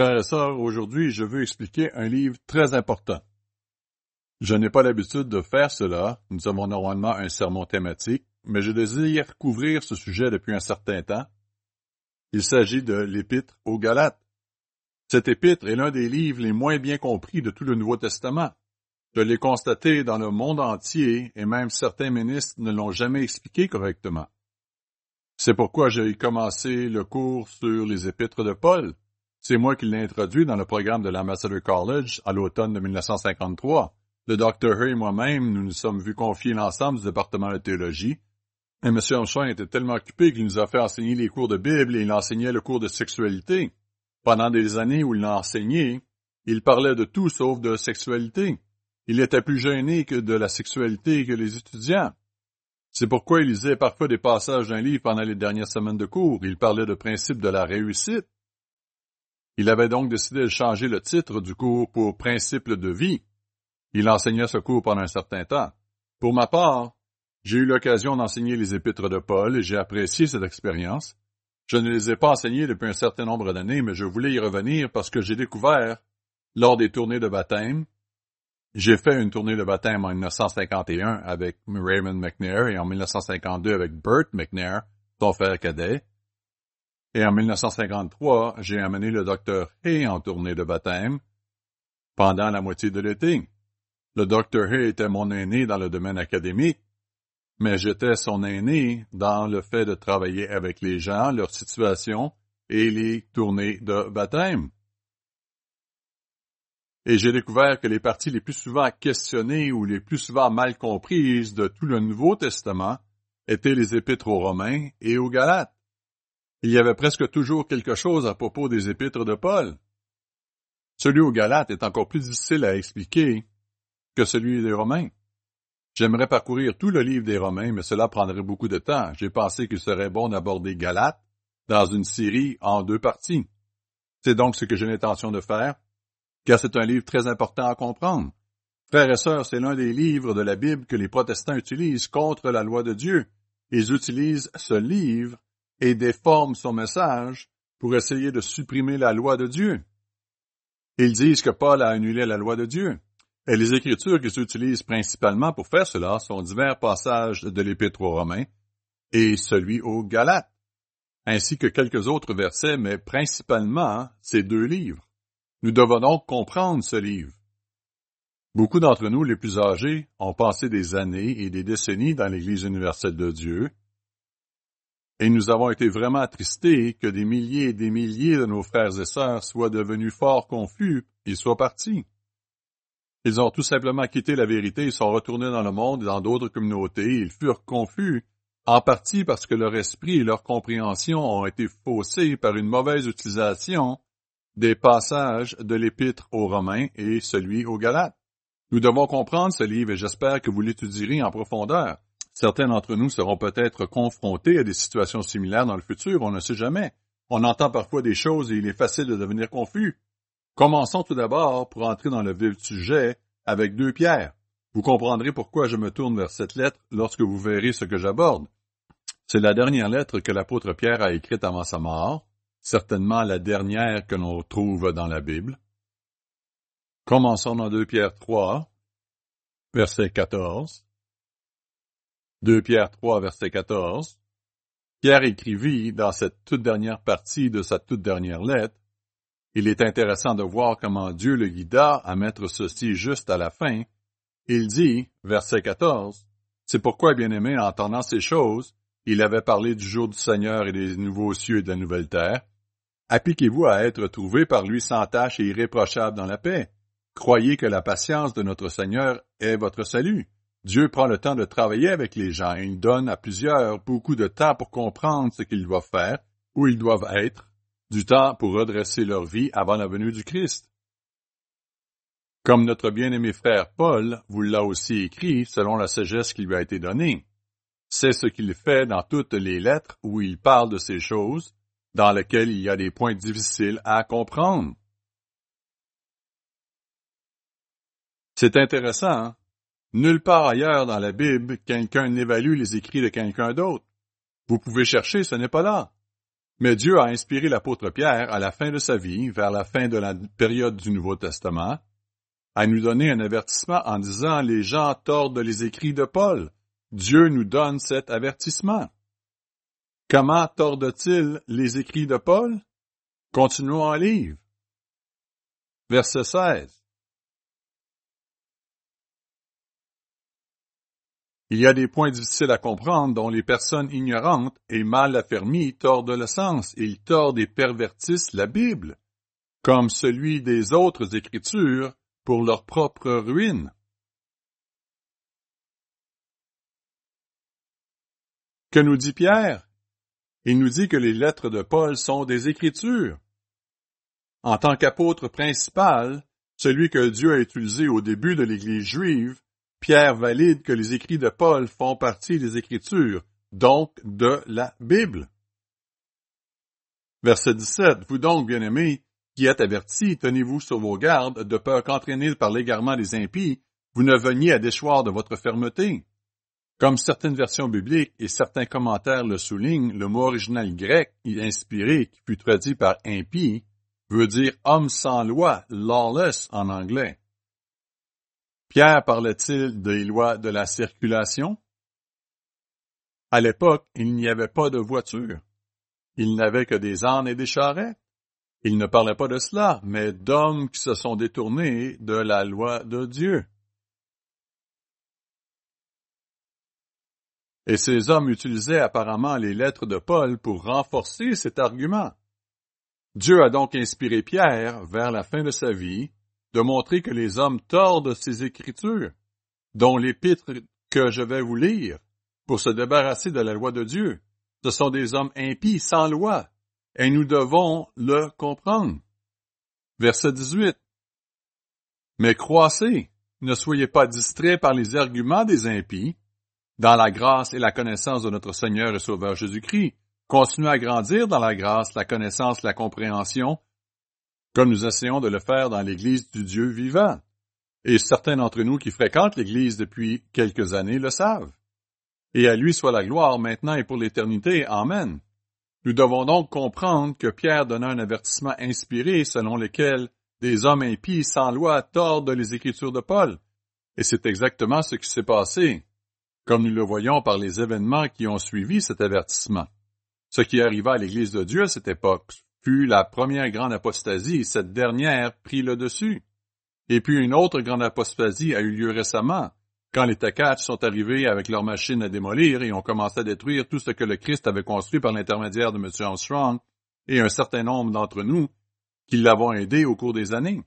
Frères et sœurs, aujourd'hui, je veux expliquer un livre très important. Je n'ai pas l'habitude de faire cela. Nous avons normalement un sermon thématique, mais je désire couvrir ce sujet depuis un certain temps. Il s'agit de l'Épître aux Galates. Cet épître est l'un des livres les moins bien compris de tout le Nouveau Testament. Je l'ai constaté dans le monde entier et même certains ministres ne l'ont jamais expliqué correctement. C'est pourquoi j'ai commencé le cours sur les épîtres de Paul. C'est moi qui l'ai introduit dans le programme de l'Ambassador College à l'automne de 1953. Le Dr. Hay et moi-même, nous nous sommes vus confier l'ensemble du département de théologie. Et M. Armstrong était tellement occupé qu'il nous a fait enseigner les cours de Bible et il enseignait le cours de sexualité. Pendant des années où il l'a enseigné, il parlait de tout sauf de sexualité. Il était plus gêné que de la sexualité que les étudiants. C'est pourquoi il lisait parfois des passages d'un livre pendant les dernières semaines de cours. Il parlait de principe de la réussite. Il avait donc décidé de changer le titre du cours pour principe de vie. Il enseignait ce cours pendant un certain temps. Pour ma part, j'ai eu l'occasion d'enseigner les épîtres de Paul et j'ai apprécié cette expérience. Je ne les ai pas enseignés depuis un certain nombre d'années, mais je voulais y revenir parce que j'ai découvert, lors des tournées de baptême, j'ai fait une tournée de baptême en 1951 avec Raymond McNair et en 1952 avec Bert McNair, son frère cadet. Et en 1953, j'ai amené le docteur Hay en tournée de baptême pendant la moitié de l'été. Le docteur Hay était mon aîné dans le domaine académique, mais j'étais son aîné dans le fait de travailler avec les gens, leur situation et les tournées de baptême. Et j'ai découvert que les parties les plus souvent questionnées ou les plus souvent mal comprises de tout le Nouveau Testament étaient les épîtres aux Romains et aux Galates. Il y avait presque toujours quelque chose à propos des épîtres de Paul. Celui aux Galates est encore plus difficile à expliquer que celui des Romains. J'aimerais parcourir tout le livre des Romains, mais cela prendrait beaucoup de temps. J'ai pensé qu'il serait bon d'aborder Galates dans une série en deux parties. C'est donc ce que j'ai l'intention de faire car c'est un livre très important à comprendre. Frères et sœurs, c'est l'un des livres de la Bible que les protestants utilisent contre la loi de Dieu. Ils utilisent ce livre et déforment son message pour essayer de supprimer la loi de Dieu. Ils disent que Paul a annulé la loi de Dieu. Et les écritures qu'ils utilisent principalement pour faire cela sont divers passages de l'Épître aux Romains et celui aux Galates, ainsi que quelques autres versets, mais principalement ces deux livres. Nous devons donc comprendre ce livre. Beaucoup d'entre nous, les plus âgés, ont passé des années et des décennies dans l'Église universelle de Dieu, et nous avons été vraiment attristés que des milliers et des milliers de nos frères et sœurs soient devenus fort confus et soient partis. Ils ont tout simplement quitté la vérité et sont retournés dans le monde et dans d'autres communautés. Ils furent confus, en partie parce que leur esprit et leur compréhension ont été faussés par une mauvaise utilisation des passages de l'Épître aux Romains et celui aux Galates. Nous devons comprendre ce livre et j'espère que vous l'étudierez en profondeur. Certains d'entre nous seront peut-être confrontés à des situations similaires dans le futur, on ne sait jamais. On entend parfois des choses et il est facile de devenir confus. Commençons tout d'abord pour entrer dans le vif du sujet avec deux pierres. Vous comprendrez pourquoi je me tourne vers cette lettre lorsque vous verrez ce que j'aborde. C'est la dernière lettre que l'apôtre Pierre a écrite avant sa mort certainement la dernière que l'on trouve dans la Bible. Commençons dans 2 Pierre 3, verset 14. 2 Pierre 3, verset 14. Pierre écrivit dans cette toute dernière partie de sa toute dernière lettre, il est intéressant de voir comment Dieu le guida à mettre ceci juste à la fin. Il dit, verset 14, C'est pourquoi, bien-aimé, en entendant ces choses, il avait parlé du jour du Seigneur et des nouveaux cieux et de la nouvelle terre, Appliquez-vous à être trouvé par lui sans tâche et irréprochable dans la paix. Croyez que la patience de notre Seigneur est votre salut. Dieu prend le temps de travailler avec les gens et il donne à plusieurs beaucoup de temps pour comprendre ce qu'ils doivent faire, où ils doivent être, du temps pour redresser leur vie avant la venue du Christ. Comme notre bien-aimé frère Paul vous l'a aussi écrit selon la sagesse qui lui a été donnée. C'est ce qu'il fait dans toutes les lettres où il parle de ces choses, dans lequel il y a des points difficiles à comprendre. C'est intéressant. Nulle part ailleurs dans la Bible, quelqu'un n'évalue les écrits de quelqu'un d'autre. Vous pouvez chercher, ce n'est pas là. Mais Dieu a inspiré l'apôtre Pierre à la fin de sa vie, vers la fin de la période du Nouveau Testament, à nous donner un avertissement en disant les gens tordent les écrits de Paul. Dieu nous donne cet avertissement. Comment tordent-ils les écrits de Paul? Continuons en livre. Verset 16. Il y a des points difficiles à comprendre dont les personnes ignorantes et mal affermies tordent le sens ils tordent et pervertissent la Bible, comme celui des autres Écritures pour leur propre ruine. Que nous dit Pierre? Il nous dit que les lettres de Paul sont des Écritures. En tant qu'apôtre principal, celui que Dieu a utilisé au début de l'Église juive, Pierre valide que les écrits de Paul font partie des Écritures, donc de la Bible. Verset 17. Vous donc, bien-aimés, qui êtes avertis, tenez-vous sur vos gardes, de peur qu'entraînés par l'égarement des impies, vous ne veniez à déchoir de votre fermeté. Comme certaines versions bibliques et certains commentaires le soulignent, le mot original grec inspiré qui fut traduit par impie veut dire homme sans loi, lawless en anglais. Pierre parlait-il des lois de la circulation? À l'époque, il n'y avait pas de voiture. Il n'avait que des ânes et des charrettes. Il ne parlait pas de cela, mais d'hommes qui se sont détournés de la loi de Dieu. Et ces hommes utilisaient apparemment les lettres de Paul pour renforcer cet argument. Dieu a donc inspiré Pierre, vers la fin de sa vie, de montrer que les hommes tordent ces Écritures, dont l'épître que je vais vous lire, pour se débarrasser de la loi de Dieu. Ce sont des hommes impies, sans loi, et nous devons le comprendre. Verset 18. Mais croissez, ne soyez pas distraits par les arguments des impies, dans la grâce et la connaissance de notre Seigneur et Sauveur Jésus-Christ. Continuez à grandir dans la grâce, la connaissance, la compréhension, comme nous essayons de le faire dans l'Église du Dieu vivant. Et certains d'entre nous qui fréquentent l'Église depuis quelques années le savent. Et à lui soit la gloire maintenant et pour l'éternité. Amen. Nous devons donc comprendre que Pierre donna un avertissement inspiré selon lequel des hommes impies sans loi tordent les Écritures de Paul. Et c'est exactement ce qui s'est passé, comme nous le voyons par les événements qui ont suivi cet avertissement. Ce qui arriva à l'Église de Dieu à cette époque fut la première grande apostasie, cette dernière prit le dessus. Et puis une autre grande apostasie a eu lieu récemment, quand les Takats sont arrivés avec leurs machines à démolir et ont commencé à détruire tout ce que le Christ avait construit par l'intermédiaire de M. Armstrong et un certain nombre d'entre nous qui l'avons aidé au cours des années.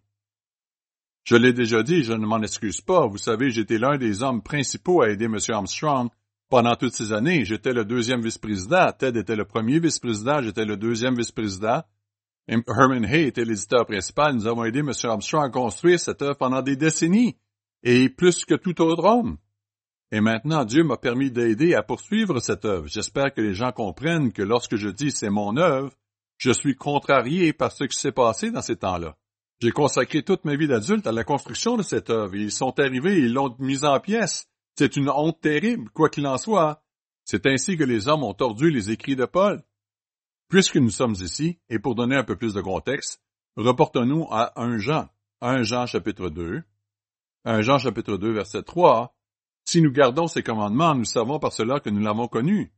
Je l'ai déjà dit, je ne m'en excuse pas. Vous savez, j'étais l'un des hommes principaux à aider M. Armstrong pendant toutes ces années. J'étais le deuxième vice-président. Ted était le premier vice-président. J'étais le deuxième vice-président. Herman Hay était l'éditeur principal. Nous avons aidé M. Armstrong à construire cette œuvre pendant des décennies. Et plus que tout autre homme. Et maintenant, Dieu m'a permis d'aider à poursuivre cette œuvre. J'espère que les gens comprennent que lorsque je dis c'est mon œuvre, je suis contrarié par ce qui s'est passé dans ces temps-là. J'ai consacré toute ma vie d'adulte à la construction de cette œuvre. Ils sont arrivés, ils l'ont mise en pièces. C'est une honte terrible, quoi qu'il en soit. C'est ainsi que les hommes ont tordu les écrits de Paul. Puisque nous sommes ici, et pour donner un peu plus de contexte, reportons-nous à 1 Jean, 1 Jean chapitre 2, 1 Jean chapitre 2 verset 3, Si nous gardons ses commandements, nous savons par cela que nous l'avons connu.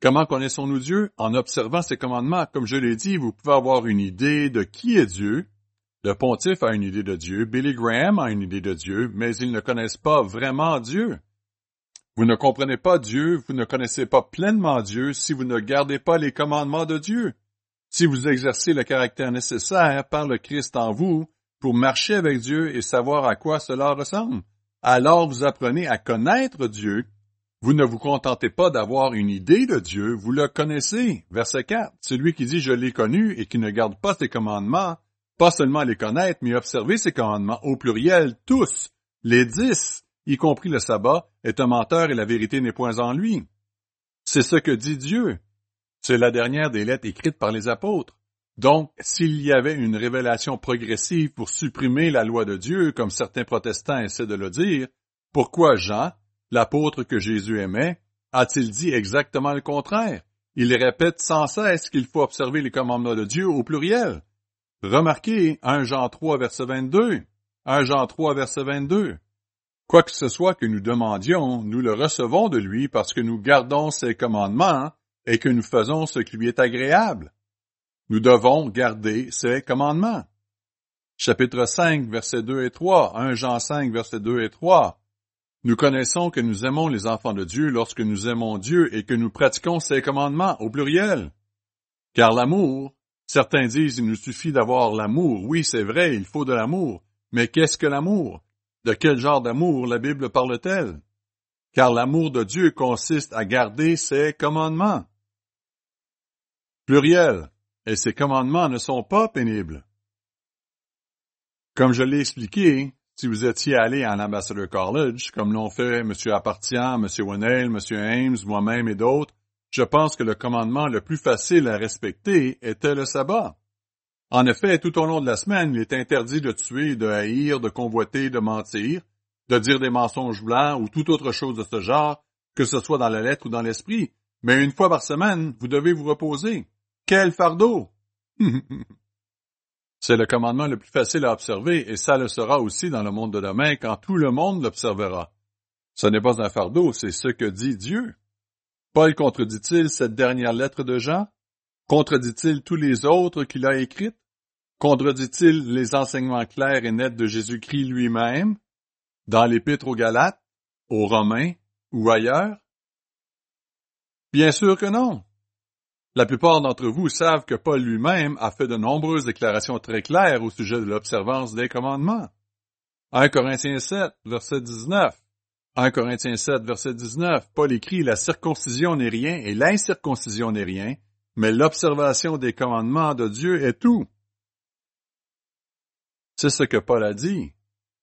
Comment connaissons-nous Dieu? En observant ses commandements. Comme je l'ai dit, vous pouvez avoir une idée de qui est Dieu. Le pontife a une idée de Dieu, Billy Graham a une idée de Dieu, mais ils ne connaissent pas vraiment Dieu. Vous ne comprenez pas Dieu, vous ne connaissez pas pleinement Dieu si vous ne gardez pas les commandements de Dieu. Si vous exercez le caractère nécessaire par le Christ en vous pour marcher avec Dieu et savoir à quoi cela ressemble, alors vous apprenez à connaître Dieu. Vous ne vous contentez pas d'avoir une idée de Dieu, vous le connaissez. Verset 4. Celui qui dit je l'ai connu et qui ne garde pas ses commandements, pas seulement les connaître, mais observer ses commandements au pluriel, tous, les dix, y compris le sabbat, est un menteur et la vérité n'est point en lui. C'est ce que dit Dieu. C'est la dernière des lettres écrites par les apôtres. Donc, s'il y avait une révélation progressive pour supprimer la loi de Dieu, comme certains protestants essaient de le dire, pourquoi Jean, l'apôtre que Jésus aimait, a-t-il dit exactement le contraire? il répète sans cesse qu'il faut observer les commandements de Dieu au pluriel. Remarquez 1 Jean 3 verset 22. 1 Jean 3 verset 22. Quoi que ce soit que nous demandions, nous le recevons de lui parce que nous gardons ses commandements et que nous faisons ce qui lui est agréable. Nous devons garder ses commandements. Chapitre 5, versets 2 et 3, 1 Jean 5, versets 2 et 3. Nous connaissons que nous aimons les enfants de Dieu lorsque nous aimons Dieu et que nous pratiquons ses commandements au pluriel. Car l'amour, certains disent il nous suffit d'avoir l'amour. Oui, c'est vrai, il faut de l'amour. Mais qu'est-ce que l'amour? De quel genre d'amour la Bible parle-t-elle? Car l'amour de Dieu consiste à garder ses commandements. Pluriel. Et ses commandements ne sont pas pénibles. Comme je l'ai expliqué, si vous étiez allé en Ambassador College, comme l'ont fait M. Appartient, M. Winnell, M. Ames, moi-même et d'autres, je pense que le commandement le plus facile à respecter était le sabbat. En effet, tout au long de la semaine, il est interdit de tuer, de haïr, de convoiter, de mentir, de dire des mensonges blancs ou toute autre chose de ce genre, que ce soit dans la lettre ou dans l'esprit. Mais une fois par semaine, vous devez vous reposer. Quel fardeau! C'est le commandement le plus facile à observer et ça le sera aussi dans le monde de demain quand tout le monde l'observera. Ce n'est pas un fardeau, c'est ce que dit Dieu. Paul contredit-il cette dernière lettre de Jean? Contredit-il tous les autres qu'il a écrites? Contredit-il les enseignements clairs et nets de Jésus-Christ lui-même? Dans l'épître aux Galates, aux Romains ou ailleurs? Bien sûr que non. La plupart d'entre vous savent que Paul lui-même a fait de nombreuses déclarations très claires au sujet de l'observance des commandements. 1 Corinthiens 7, verset 19. 1 Corinthiens 7, verset 19, Paul écrit La circoncision n'est rien et l'incirconcision n'est rien, mais l'observation des commandements de Dieu est tout. C'est ce que Paul a dit.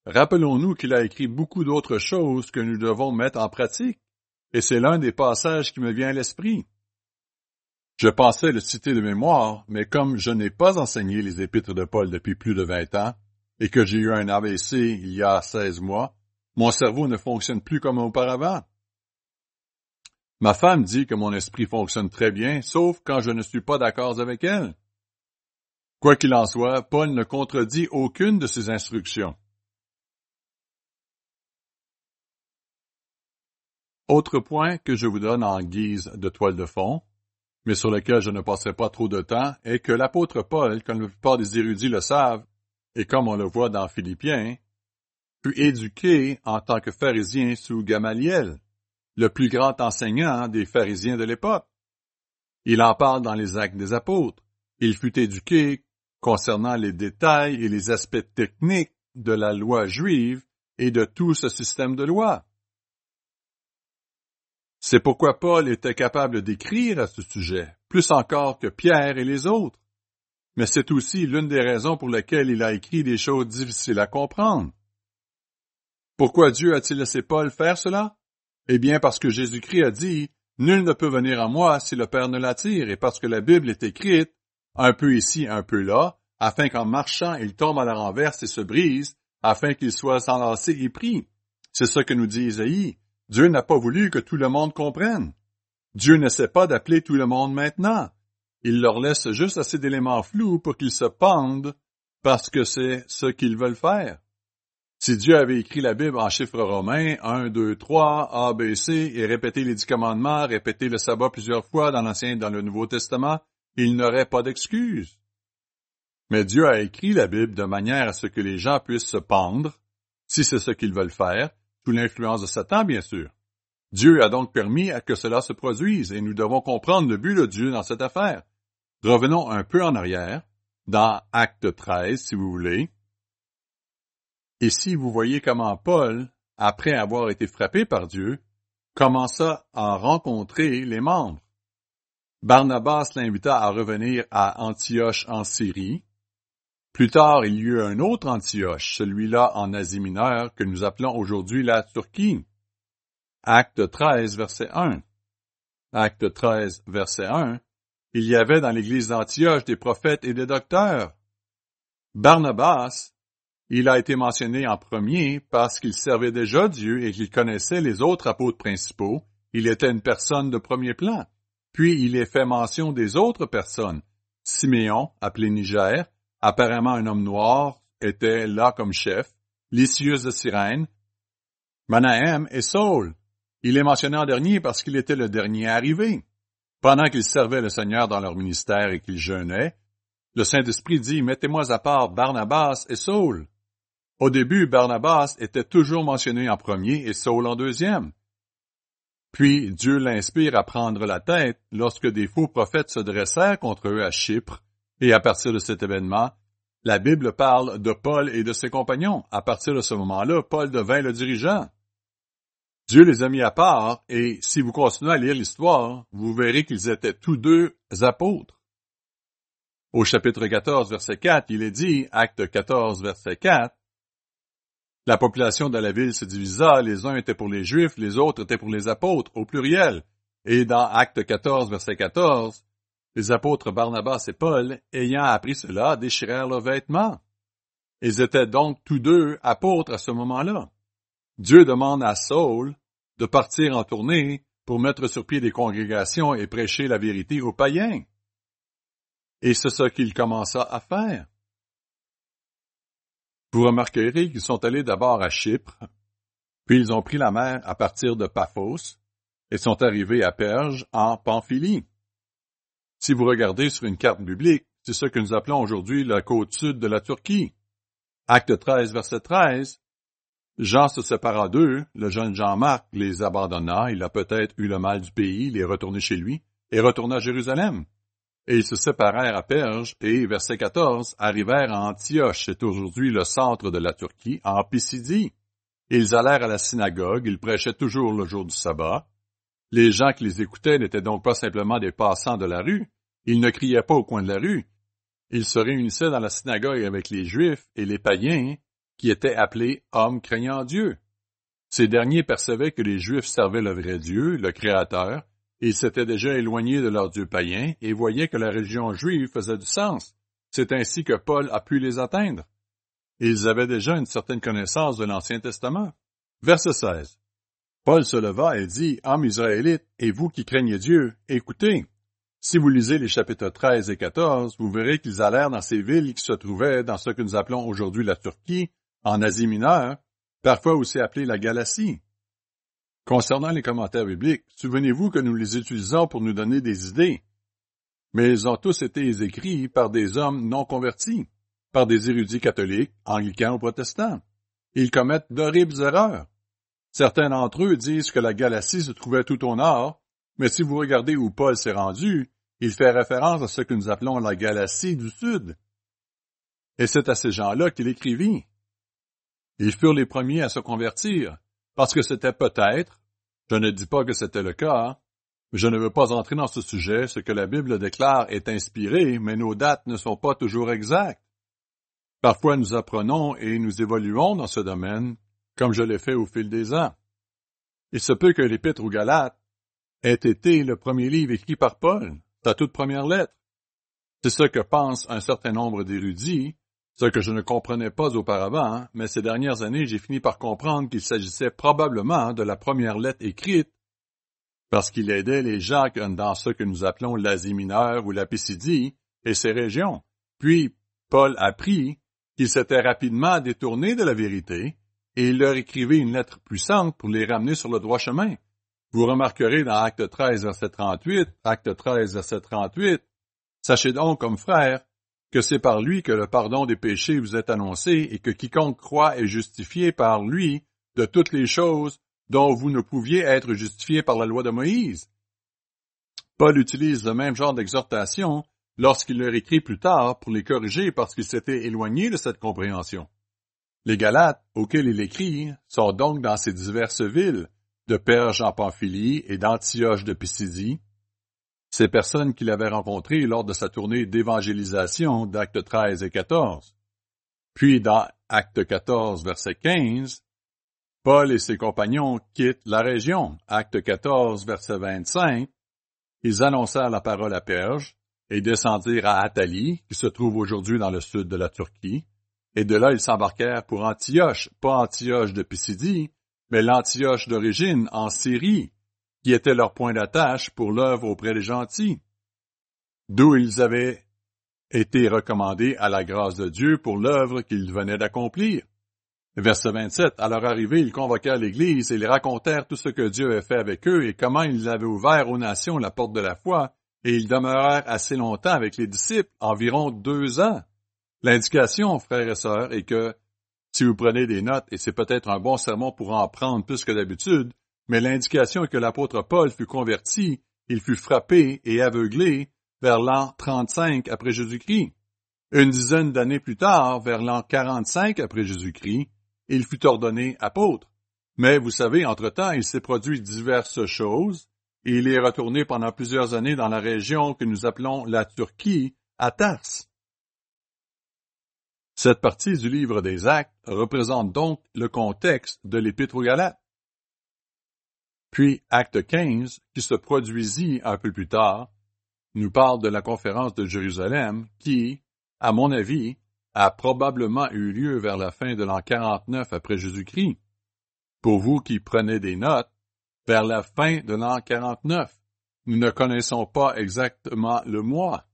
Rappelons-nous qu'il a écrit beaucoup d'autres choses que nous devons mettre en pratique, et c'est l'un des passages qui me vient à l'esprit. Je pensais le citer de mémoire, mais comme je n'ai pas enseigné les épîtres de Paul depuis plus de vingt ans, et que j'ai eu un AVC il y a seize mois, mon cerveau ne fonctionne plus comme auparavant. Ma femme dit que mon esprit fonctionne très bien, sauf quand je ne suis pas d'accord avec elle. Quoi qu'il en soit, Paul ne contredit aucune de ses instructions. Autre point que je vous donne en guise de toile de fond, mais sur lequel je ne passerai pas trop de temps, est que l'apôtre Paul, comme la plupart des érudits le savent, et comme on le voit dans Philippiens, fut éduqué en tant que pharisien sous Gamaliel, le plus grand enseignant des pharisiens de l'époque. Il en parle dans les actes des apôtres. Il fut éduqué concernant les détails et les aspects techniques de la loi juive et de tout ce système de loi. C'est pourquoi Paul était capable d'écrire à ce sujet, plus encore que Pierre et les autres. Mais c'est aussi l'une des raisons pour lesquelles il a écrit des choses difficiles à comprendre. Pourquoi Dieu a-t-il laissé Paul faire cela? Eh bien parce que Jésus-Christ a dit, Nul ne peut venir à moi si le Père ne l'attire, et parce que la Bible est écrite, un peu ici, un peu là, afin qu'en marchant il tombe à la renverse et se brise, afin qu'il soit enlacé et pris. C'est ce que nous dit Isaïe. Dieu n'a pas voulu que tout le monde comprenne. Dieu n'essaie pas d'appeler tout le monde maintenant. Il leur laisse juste assez d'éléments flous pour qu'ils se pendent parce que c'est ce qu'ils veulent faire. Si Dieu avait écrit la Bible en chiffres romains, 1, 2, 3, A, B, C, et répété les dix commandements, répété le sabbat plusieurs fois dans l'Ancien et dans le Nouveau Testament, il n'aurait pas d'excuse. Mais Dieu a écrit la Bible de manière à ce que les gens puissent se pendre, si c'est ce qu'ils veulent faire, sous l'influence de Satan, bien sûr. Dieu a donc permis à que cela se produise, et nous devons comprendre le but de Dieu dans cette affaire. Revenons un peu en arrière, dans Acte 13, si vous voulez. Ici, vous voyez comment Paul, après avoir été frappé par Dieu, commença à rencontrer les membres. Barnabas l'invita à revenir à Antioche en Syrie, plus tard, il y eut un autre Antioche, celui-là en Asie mineure, que nous appelons aujourd'hui la Turquie. Acte 13, verset 1. Acte 13, verset 1. Il y avait dans l'église d'Antioche des prophètes et des docteurs. Barnabas, il a été mentionné en premier parce qu'il servait déjà Dieu et qu'il connaissait les autres apôtres principaux. Il était une personne de premier plan. Puis il est fait mention des autres personnes. Siméon, appelé Niger, apparemment un homme noir, était là comme chef. Lysius de Cyrène, Manahem et Saul. Il est mentionné en dernier parce qu'il était le dernier arrivé. Pendant qu'ils servaient le Seigneur dans leur ministère et qu'ils jeûnaient, le Saint-Esprit dit, Mettez-moi à part Barnabas et Saul. Au début, Barnabas était toujours mentionné en premier et Saul en deuxième. Puis Dieu l'inspire à prendre la tête lorsque des faux prophètes se dressèrent contre eux à Chypre, et à partir de cet événement, la Bible parle de Paul et de ses compagnons. À partir de ce moment-là, Paul devint le dirigeant. Dieu les a mis à part, et si vous continuez à lire l'histoire, vous verrez qu'ils étaient tous deux apôtres. Au chapitre 14, verset 4, il est dit, acte 14, verset 4, la population de la ville se divisa, les uns étaient pour les Juifs, les autres étaient pour les apôtres, au pluriel. Et dans acte 14, verset 14, les apôtres Barnabas et Paul, ayant appris cela, déchirèrent leurs vêtements. Ils étaient donc tous deux apôtres à ce moment-là. Dieu demande à Saul de partir en tournée pour mettre sur pied des congrégations et prêcher la vérité aux païens. Et c'est ce qu'il commença à faire. Vous remarquerez qu'ils sont allés d'abord à Chypre, puis ils ont pris la mer à partir de Paphos et sont arrivés à Perge en Pamphylie. Si vous regardez sur une carte biblique, c'est ce que nous appelons aujourd'hui la côte sud de la Turquie. Acte 13, verset 13. Jean se sépara d'eux, le jeune Jean-Marc les abandonna, il a peut-être eu le mal du pays, il est retourné chez lui, et retourna à Jérusalem. Et ils se séparèrent à Perge, et, verset 14, arrivèrent à Antioche, c'est aujourd'hui le centre de la Turquie, en Pisidie. Ils allèrent à la synagogue, ils prêchaient toujours le jour du sabbat, les gens qui les écoutaient n'étaient donc pas simplement des passants de la rue, ils ne criaient pas au coin de la rue. Ils se réunissaient dans la synagogue avec les Juifs et les païens, qui étaient appelés hommes craignant Dieu. Ces derniers percevaient que les Juifs servaient le vrai Dieu, le Créateur, ils s'étaient déjà éloignés de leur Dieu païen et voyaient que la religion juive faisait du sens. C'est ainsi que Paul a pu les atteindre. Ils avaient déjà une certaine connaissance de l'Ancien Testament. Verset 16. Paul se leva et dit, Hommes israélites, et vous qui craignez Dieu, écoutez. Si vous lisez les chapitres 13 et 14, vous verrez qu'ils allèrent dans ces villes qui se trouvaient dans ce que nous appelons aujourd'hui la Turquie, en Asie mineure, parfois aussi appelée la Galatie. Concernant les commentaires bibliques, souvenez-vous que nous les utilisons pour nous donner des idées. Mais ils ont tous été écrits par des hommes non convertis, par des érudits catholiques, anglicans ou protestants. Ils commettent d'horribles erreurs. Certains d'entre eux disent que la galaxie se trouvait tout au nord, mais si vous regardez où Paul s'est rendu, il fait référence à ce que nous appelons la galaxie du Sud. Et c'est à ces gens-là qu'il écrivit. Ils furent les premiers à se convertir, parce que c'était peut-être, je ne dis pas que c'était le cas, mais je ne veux pas entrer dans ce sujet, ce que la Bible déclare est inspiré, mais nos dates ne sont pas toujours exactes. Parfois nous apprenons et nous évoluons dans ce domaine, comme je l'ai fait au fil des ans. Il se peut que l'Épître aux Galates ait été le premier livre écrit par Paul, sa toute première lettre. C'est ce que pensent un certain nombre d'érudits, ce que je ne comprenais pas auparavant, mais ces dernières années j'ai fini par comprendre qu'il s'agissait probablement de la première lettre écrite, parce qu'il aidait les gens dans ce que nous appelons l'Asie mineure ou la Pisidie et ses régions. Puis Paul apprit qu'il s'était rapidement détourné de la vérité et il leur écrivait une lettre puissante pour les ramener sur le droit chemin. Vous remarquerez dans Acte 13, verset 38, Acte 13, verset 38, Sachez donc, comme frère, que c'est par lui que le pardon des péchés vous est annoncé et que quiconque croit est justifié par lui de toutes les choses dont vous ne pouviez être justifié par la loi de Moïse. Paul utilise le même genre d'exhortation lorsqu'il leur écrit plus tard pour les corriger parce qu'ils s'étaient éloignés de cette compréhension. Les Galates, auxquels il écrit, sont donc dans ces diverses villes, de Perge en Pamphylie et d'Antioche de Pisidie, ces personnes qu'il avait rencontrées lors de sa tournée d'évangélisation d'Actes 13 et 14. Puis dans Acte 14, verset 15, Paul et ses compagnons quittent la région. Acte 14, verset 25, ils annoncèrent la parole à Perge et descendirent à Athalie, qui se trouve aujourd'hui dans le sud de la Turquie, et de là, ils s'embarquèrent pour Antioche, pas Antioche de Pisidie, mais l'Antioche d'origine en Syrie, qui était leur point d'attache pour l'œuvre auprès des gentils, d'où ils avaient été recommandés à la grâce de Dieu pour l'œuvre qu'ils venaient d'accomplir. Verset 27. À leur arrivée, ils convoquèrent l'Église et ils racontèrent tout ce que Dieu avait fait avec eux et comment ils avaient ouvert aux nations la porte de la foi, et ils demeurèrent assez longtemps avec les disciples, environ deux ans. L'indication, frères et sœurs, est que, si vous prenez des notes, et c'est peut-être un bon sermon pour en prendre plus que d'habitude, mais l'indication est que l'apôtre Paul fut converti, il fut frappé et aveuglé vers l'an 35 après Jésus-Christ. Une dizaine d'années plus tard, vers l'an 45 après Jésus-Christ, il fut ordonné apôtre. Mais vous savez, entre-temps, il s'est produit diverses choses, et il est retourné pendant plusieurs années dans la région que nous appelons la Turquie, à Tars. Cette partie du livre des Actes représente donc le contexte de l'Épître aux Galates. Puis Acte 15, qui se produisit un peu plus tard, nous parle de la conférence de Jérusalem qui, à mon avis, a probablement eu lieu vers la fin de l'an 49 après Jésus-Christ. Pour vous qui prenez des notes, vers la fin de l'an 49, nous ne connaissons pas exactement le mois.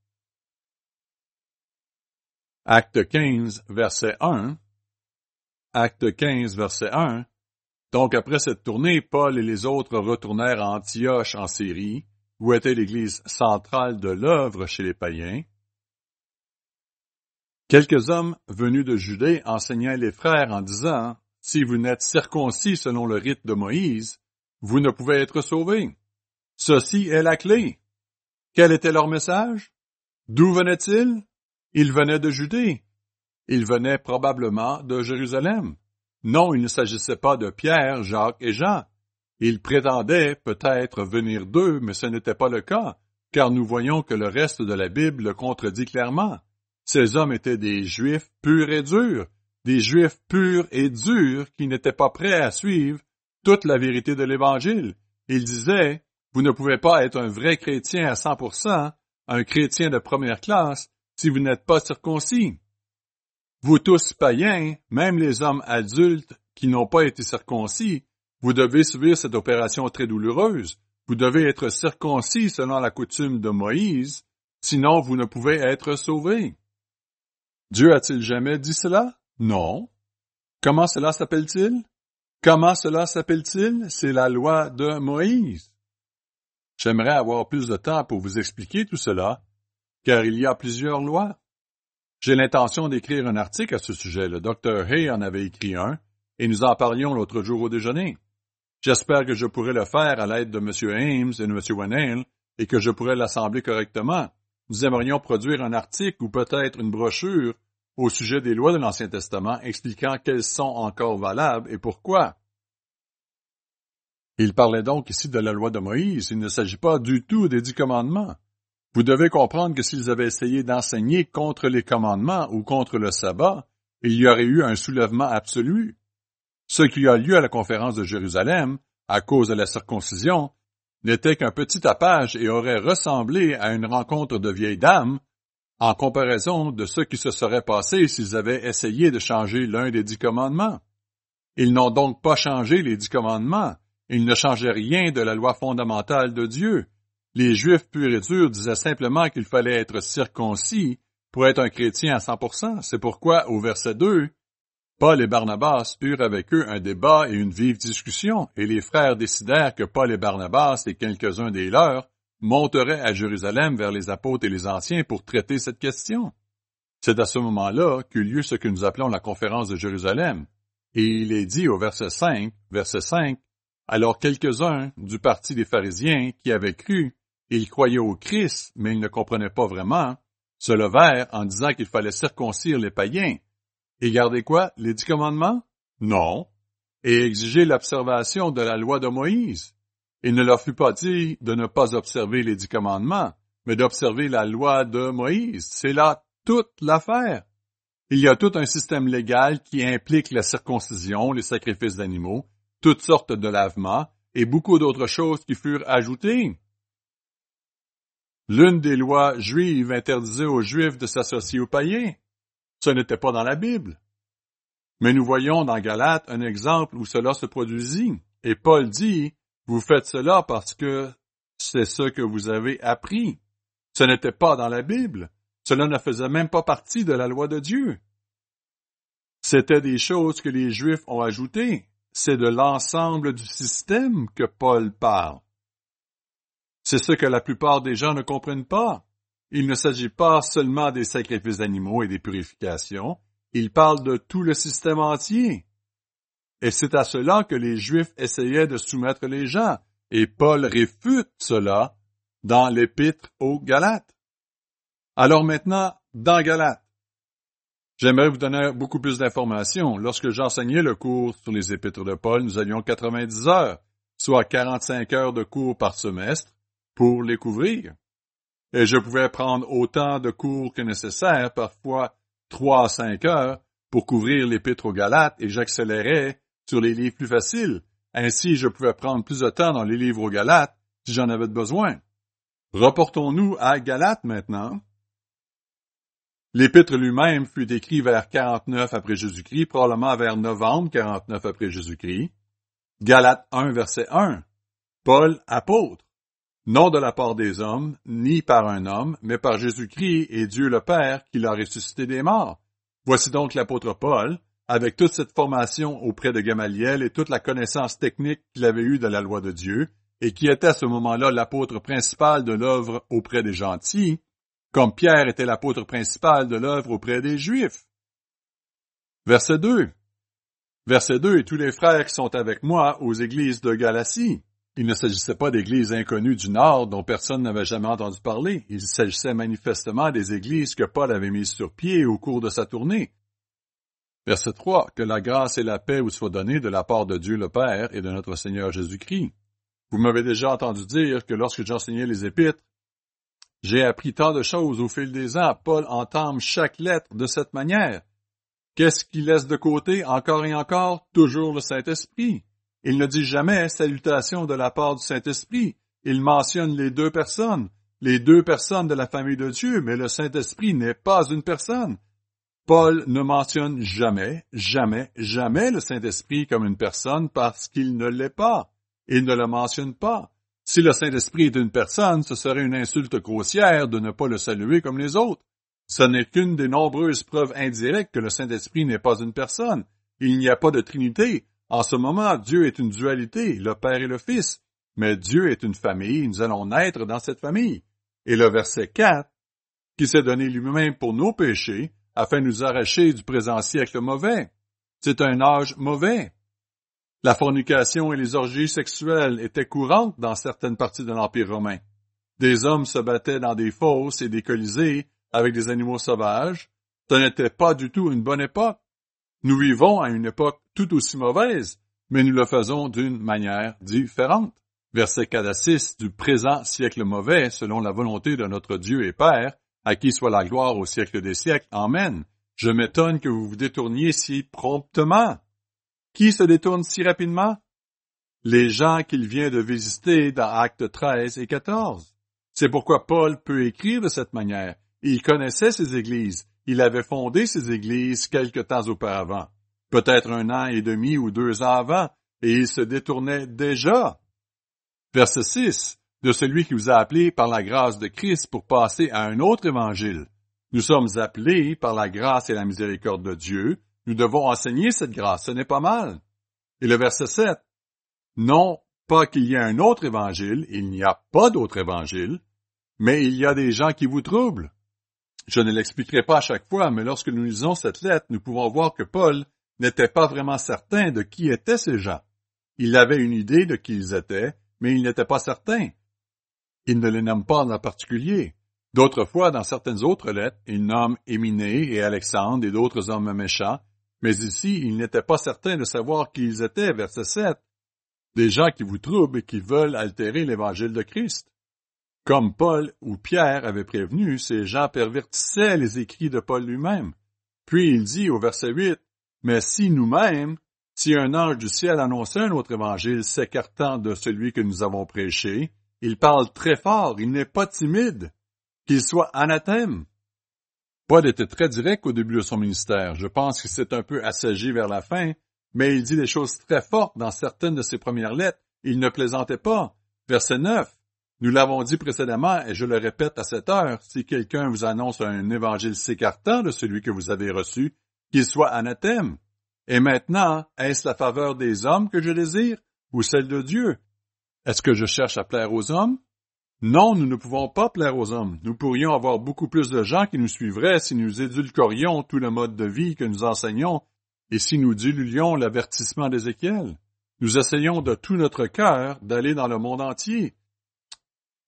Acte 15, verset 1. Acte 15, verset 1. Donc après cette tournée, Paul et les autres retournèrent à Antioche en Syrie, où était l'église centrale de l'œuvre chez les païens, Quelques hommes venus de Judée enseignaient les frères en disant, Si vous n'êtes circoncis selon le rite de Moïse, vous ne pouvez être sauvés. Ceci est la clé. Quel était leur message? D'où venaient-ils? Ils venaient de Judée. Ils venaient probablement de Jérusalem. Non, il ne s'agissait pas de Pierre, Jacques et Jean. Ils prétendaient peut-être venir d'eux, mais ce n'était pas le cas, car nous voyons que le reste de la Bible le contredit clairement. Ces hommes étaient des Juifs purs et durs, des Juifs purs et durs qui n'étaient pas prêts à suivre toute la vérité de l'Évangile. Ils disaient, vous ne pouvez pas être un vrai chrétien à 100%, un chrétien de première classe, si vous n'êtes pas circoncis. Vous tous païens, même les hommes adultes qui n'ont pas été circoncis, vous devez subir cette opération très douloureuse. Vous devez être circoncis selon la coutume de Moïse, sinon vous ne pouvez être sauvés. Dieu a-t-il jamais dit cela? Non. Comment cela s'appelle-t-il? Comment cela s'appelle-t-il? C'est la loi de Moïse. J'aimerais avoir plus de temps pour vous expliquer tout cela, car il y a plusieurs lois. J'ai l'intention d'écrire un article à ce sujet. Le docteur Hay en avait écrit un, et nous en parlions l'autre jour au déjeuner. J'espère que je pourrai le faire à l'aide de M. Ames et de M. Wennell, et que je pourrai l'assembler correctement nous aimerions produire un article ou peut-être une brochure au sujet des lois de l'Ancien Testament expliquant quelles sont encore valables et pourquoi. Il parlait donc ici de la loi de Moïse, il ne s'agit pas du tout des dix commandements. Vous devez comprendre que s'ils avaient essayé d'enseigner contre les commandements ou contre le sabbat, il y aurait eu un soulèvement absolu. Ce qui a lieu à la conférence de Jérusalem, à cause de la circoncision, n'était qu'un petit tapage et aurait ressemblé à une rencontre de vieilles dames, en comparaison de ce qui se serait passé s'ils avaient essayé de changer l'un des dix commandements. Ils n'ont donc pas changé les dix commandements, ils ne changeaient rien de la loi fondamentale de Dieu. Les Juifs purs et durs disaient simplement qu'il fallait être circoncis pour être un chrétien à 100%. C'est pourquoi, au verset 2, Paul et Barnabas eurent avec eux un débat et une vive discussion, et les frères décidèrent que Paul et Barnabas et quelques-uns des leurs monteraient à Jérusalem vers les apôtres et les anciens pour traiter cette question. C'est à ce moment-là qu'eut lieu ce que nous appelons la conférence de Jérusalem. Et il est dit au verset 5, verset 5, alors quelques-uns du parti des pharisiens qui avaient cru, et ils croyaient au Christ, mais ils ne comprenaient pas vraiment, se levèrent en disant qu'il fallait circoncire les païens et garder quoi? Les dix commandements? Non. Et exiger l'observation de la loi de Moïse. Il ne leur fut pas dit de ne pas observer les dix commandements, mais d'observer la loi de Moïse. C'est là toute l'affaire. Il y a tout un système légal qui implique la circoncision, les sacrifices d'animaux, toutes sortes de lavements et beaucoup d'autres choses qui furent ajoutées. L'une des lois juives interdisait aux Juifs de s'associer aux païens. Ce n'était pas dans la Bible. Mais nous voyons dans Galate un exemple où cela se produisit, et Paul dit Vous faites cela parce que c'est ce que vous avez appris. Ce n'était pas dans la Bible. Cela ne faisait même pas partie de la loi de Dieu. C'était des choses que les Juifs ont ajoutées. C'est de l'ensemble du système que Paul parle. C'est ce que la plupart des gens ne comprennent pas. Il ne s'agit pas seulement des sacrifices d'animaux et des purifications, il parle de tout le système entier. Et c'est à cela que les Juifs essayaient de soumettre les gens, et Paul réfute cela dans l'épître aux Galates. Alors maintenant, dans Galates. J'aimerais vous donner beaucoup plus d'informations. Lorsque j'enseignais le cours sur les épîtres de Paul, nous avions 90 heures, soit 45 heures de cours par semestre, pour les couvrir. Et je pouvais prendre autant de cours que nécessaire, parfois trois à cinq heures, pour couvrir l'épître aux Galates, et j'accélérais sur les livres plus faciles. Ainsi, je pouvais prendre plus de temps dans les livres aux Galates si j'en avais besoin. Reportons-nous à Galates maintenant. L'épître lui-même fut écrit vers 49 après Jésus-Christ, probablement vers novembre 49 après Jésus-Christ. Galates 1, verset 1. Paul, apôtre non de la part des hommes, ni par un homme, mais par Jésus-Christ et Dieu le Père qui l'a ressuscité des morts. Voici donc l'apôtre Paul, avec toute cette formation auprès de Gamaliel et toute la connaissance technique qu'il avait eue de la loi de Dieu, et qui était à ce moment-là l'apôtre principal de l'œuvre auprès des gentils, comme Pierre était l'apôtre principal de l'œuvre auprès des Juifs. Verset 2. Verset 2. Et tous les frères qui sont avec moi aux églises de Galatie. Il ne s'agissait pas d'églises inconnues du Nord dont personne n'avait jamais entendu parler. Il s'agissait manifestement des églises que Paul avait mises sur pied au cours de sa tournée. Verset 3. Que la grâce et la paix vous soient données de la part de Dieu le Père et de notre Seigneur Jésus-Christ. Vous m'avez déjà entendu dire que lorsque j'enseignais les épîtres, j'ai appris tant de choses au fil des ans. Paul entame chaque lettre de cette manière. Qu'est-ce qu'il laisse de côté encore et encore? Toujours le Saint-Esprit. Il ne dit jamais salutation de la part du Saint-Esprit. Il mentionne les deux personnes, les deux personnes de la famille de Dieu, mais le Saint-Esprit n'est pas une personne. Paul ne mentionne jamais, jamais, jamais le Saint-Esprit comme une personne parce qu'il ne l'est pas. Il ne le mentionne pas. Si le Saint-Esprit est une personne, ce serait une insulte grossière de ne pas le saluer comme les autres. Ce n'est qu'une des nombreuses preuves indirectes que le Saint-Esprit n'est pas une personne. Il n'y a pas de Trinité. En ce moment, Dieu est une dualité, le Père et le Fils, mais Dieu est une famille, nous allons naître dans cette famille. Et le verset 4, qui s'est donné lui-même pour nos péchés, afin de nous arracher du présent siècle mauvais. C'est un âge mauvais. La fornication et les orgies sexuelles étaient courantes dans certaines parties de l'Empire romain. Des hommes se battaient dans des fosses et des colisées avec des animaux sauvages. Ce n'était pas du tout une bonne époque. Nous vivons à une époque tout aussi mauvaise, mais nous le faisons d'une manière différente. Verset 4 à 6 du présent siècle mauvais, selon la volonté de notre Dieu et Père, à qui soit la gloire au siècle des siècles. Amen. Je m'étonne que vous vous détourniez si promptement. Qui se détourne si rapidement? Les gens qu'il vient de visiter dans Actes 13 et 14. C'est pourquoi Paul peut écrire de cette manière. Il connaissait ces églises. Il avait fondé ces églises quelque temps auparavant peut-être un an et demi ou deux ans avant, et il se détournait déjà. Verset 6. De celui qui vous a appelé par la grâce de Christ pour passer à un autre évangile. Nous sommes appelés par la grâce et la miséricorde de Dieu. Nous devons enseigner cette grâce. Ce n'est pas mal. Et le verset 7. Non pas qu'il y ait un autre évangile, il n'y a pas d'autre évangile, mais il y a des gens qui vous troublent. Je ne l'expliquerai pas à chaque fois, mais lorsque nous lisons cette lettre, nous pouvons voir que Paul n'était pas vraiment certain de qui étaient ces gens. Il avait une idée de qui ils étaient, mais il n'était pas certain. Il ne les nomme pas en particulier. D'autres fois, dans certaines autres lettres, il nomme Éminé et Alexandre et d'autres hommes méchants, mais ici, il n'était pas certain de savoir qui ils étaient, verset 7. Des gens qui vous troublent et qui veulent altérer l'évangile de Christ. Comme Paul ou Pierre avaient prévenu, ces gens pervertissaient les écrits de Paul lui-même. Puis il dit au verset 8, mais si nous-mêmes, si un ange du ciel annonçait un autre évangile s'écartant de celui que nous avons prêché, il parle très fort, il n'est pas timide, qu'il soit anathème. Paul était très direct au début de son ministère. Je pense qu'il s'est un peu assagi vers la fin, mais il dit des choses très fortes dans certaines de ses premières lettres, Il ne plaisantait pas. Verset 9. Nous l'avons dit précédemment, et je le répète à cette heure, si quelqu'un vous annonce un évangile s'écartant de celui que vous avez reçu, qu'il soit anathème. Et maintenant, est-ce la faveur des hommes que je désire, ou celle de Dieu? Est-ce que je cherche à plaire aux hommes? Non, nous ne pouvons pas plaire aux hommes. Nous pourrions avoir beaucoup plus de gens qui nous suivraient si nous édulcorions tout le mode de vie que nous enseignons et si nous diluions l'avertissement d'Ézéchiel. Nous essayons de tout notre cœur d'aller dans le monde entier,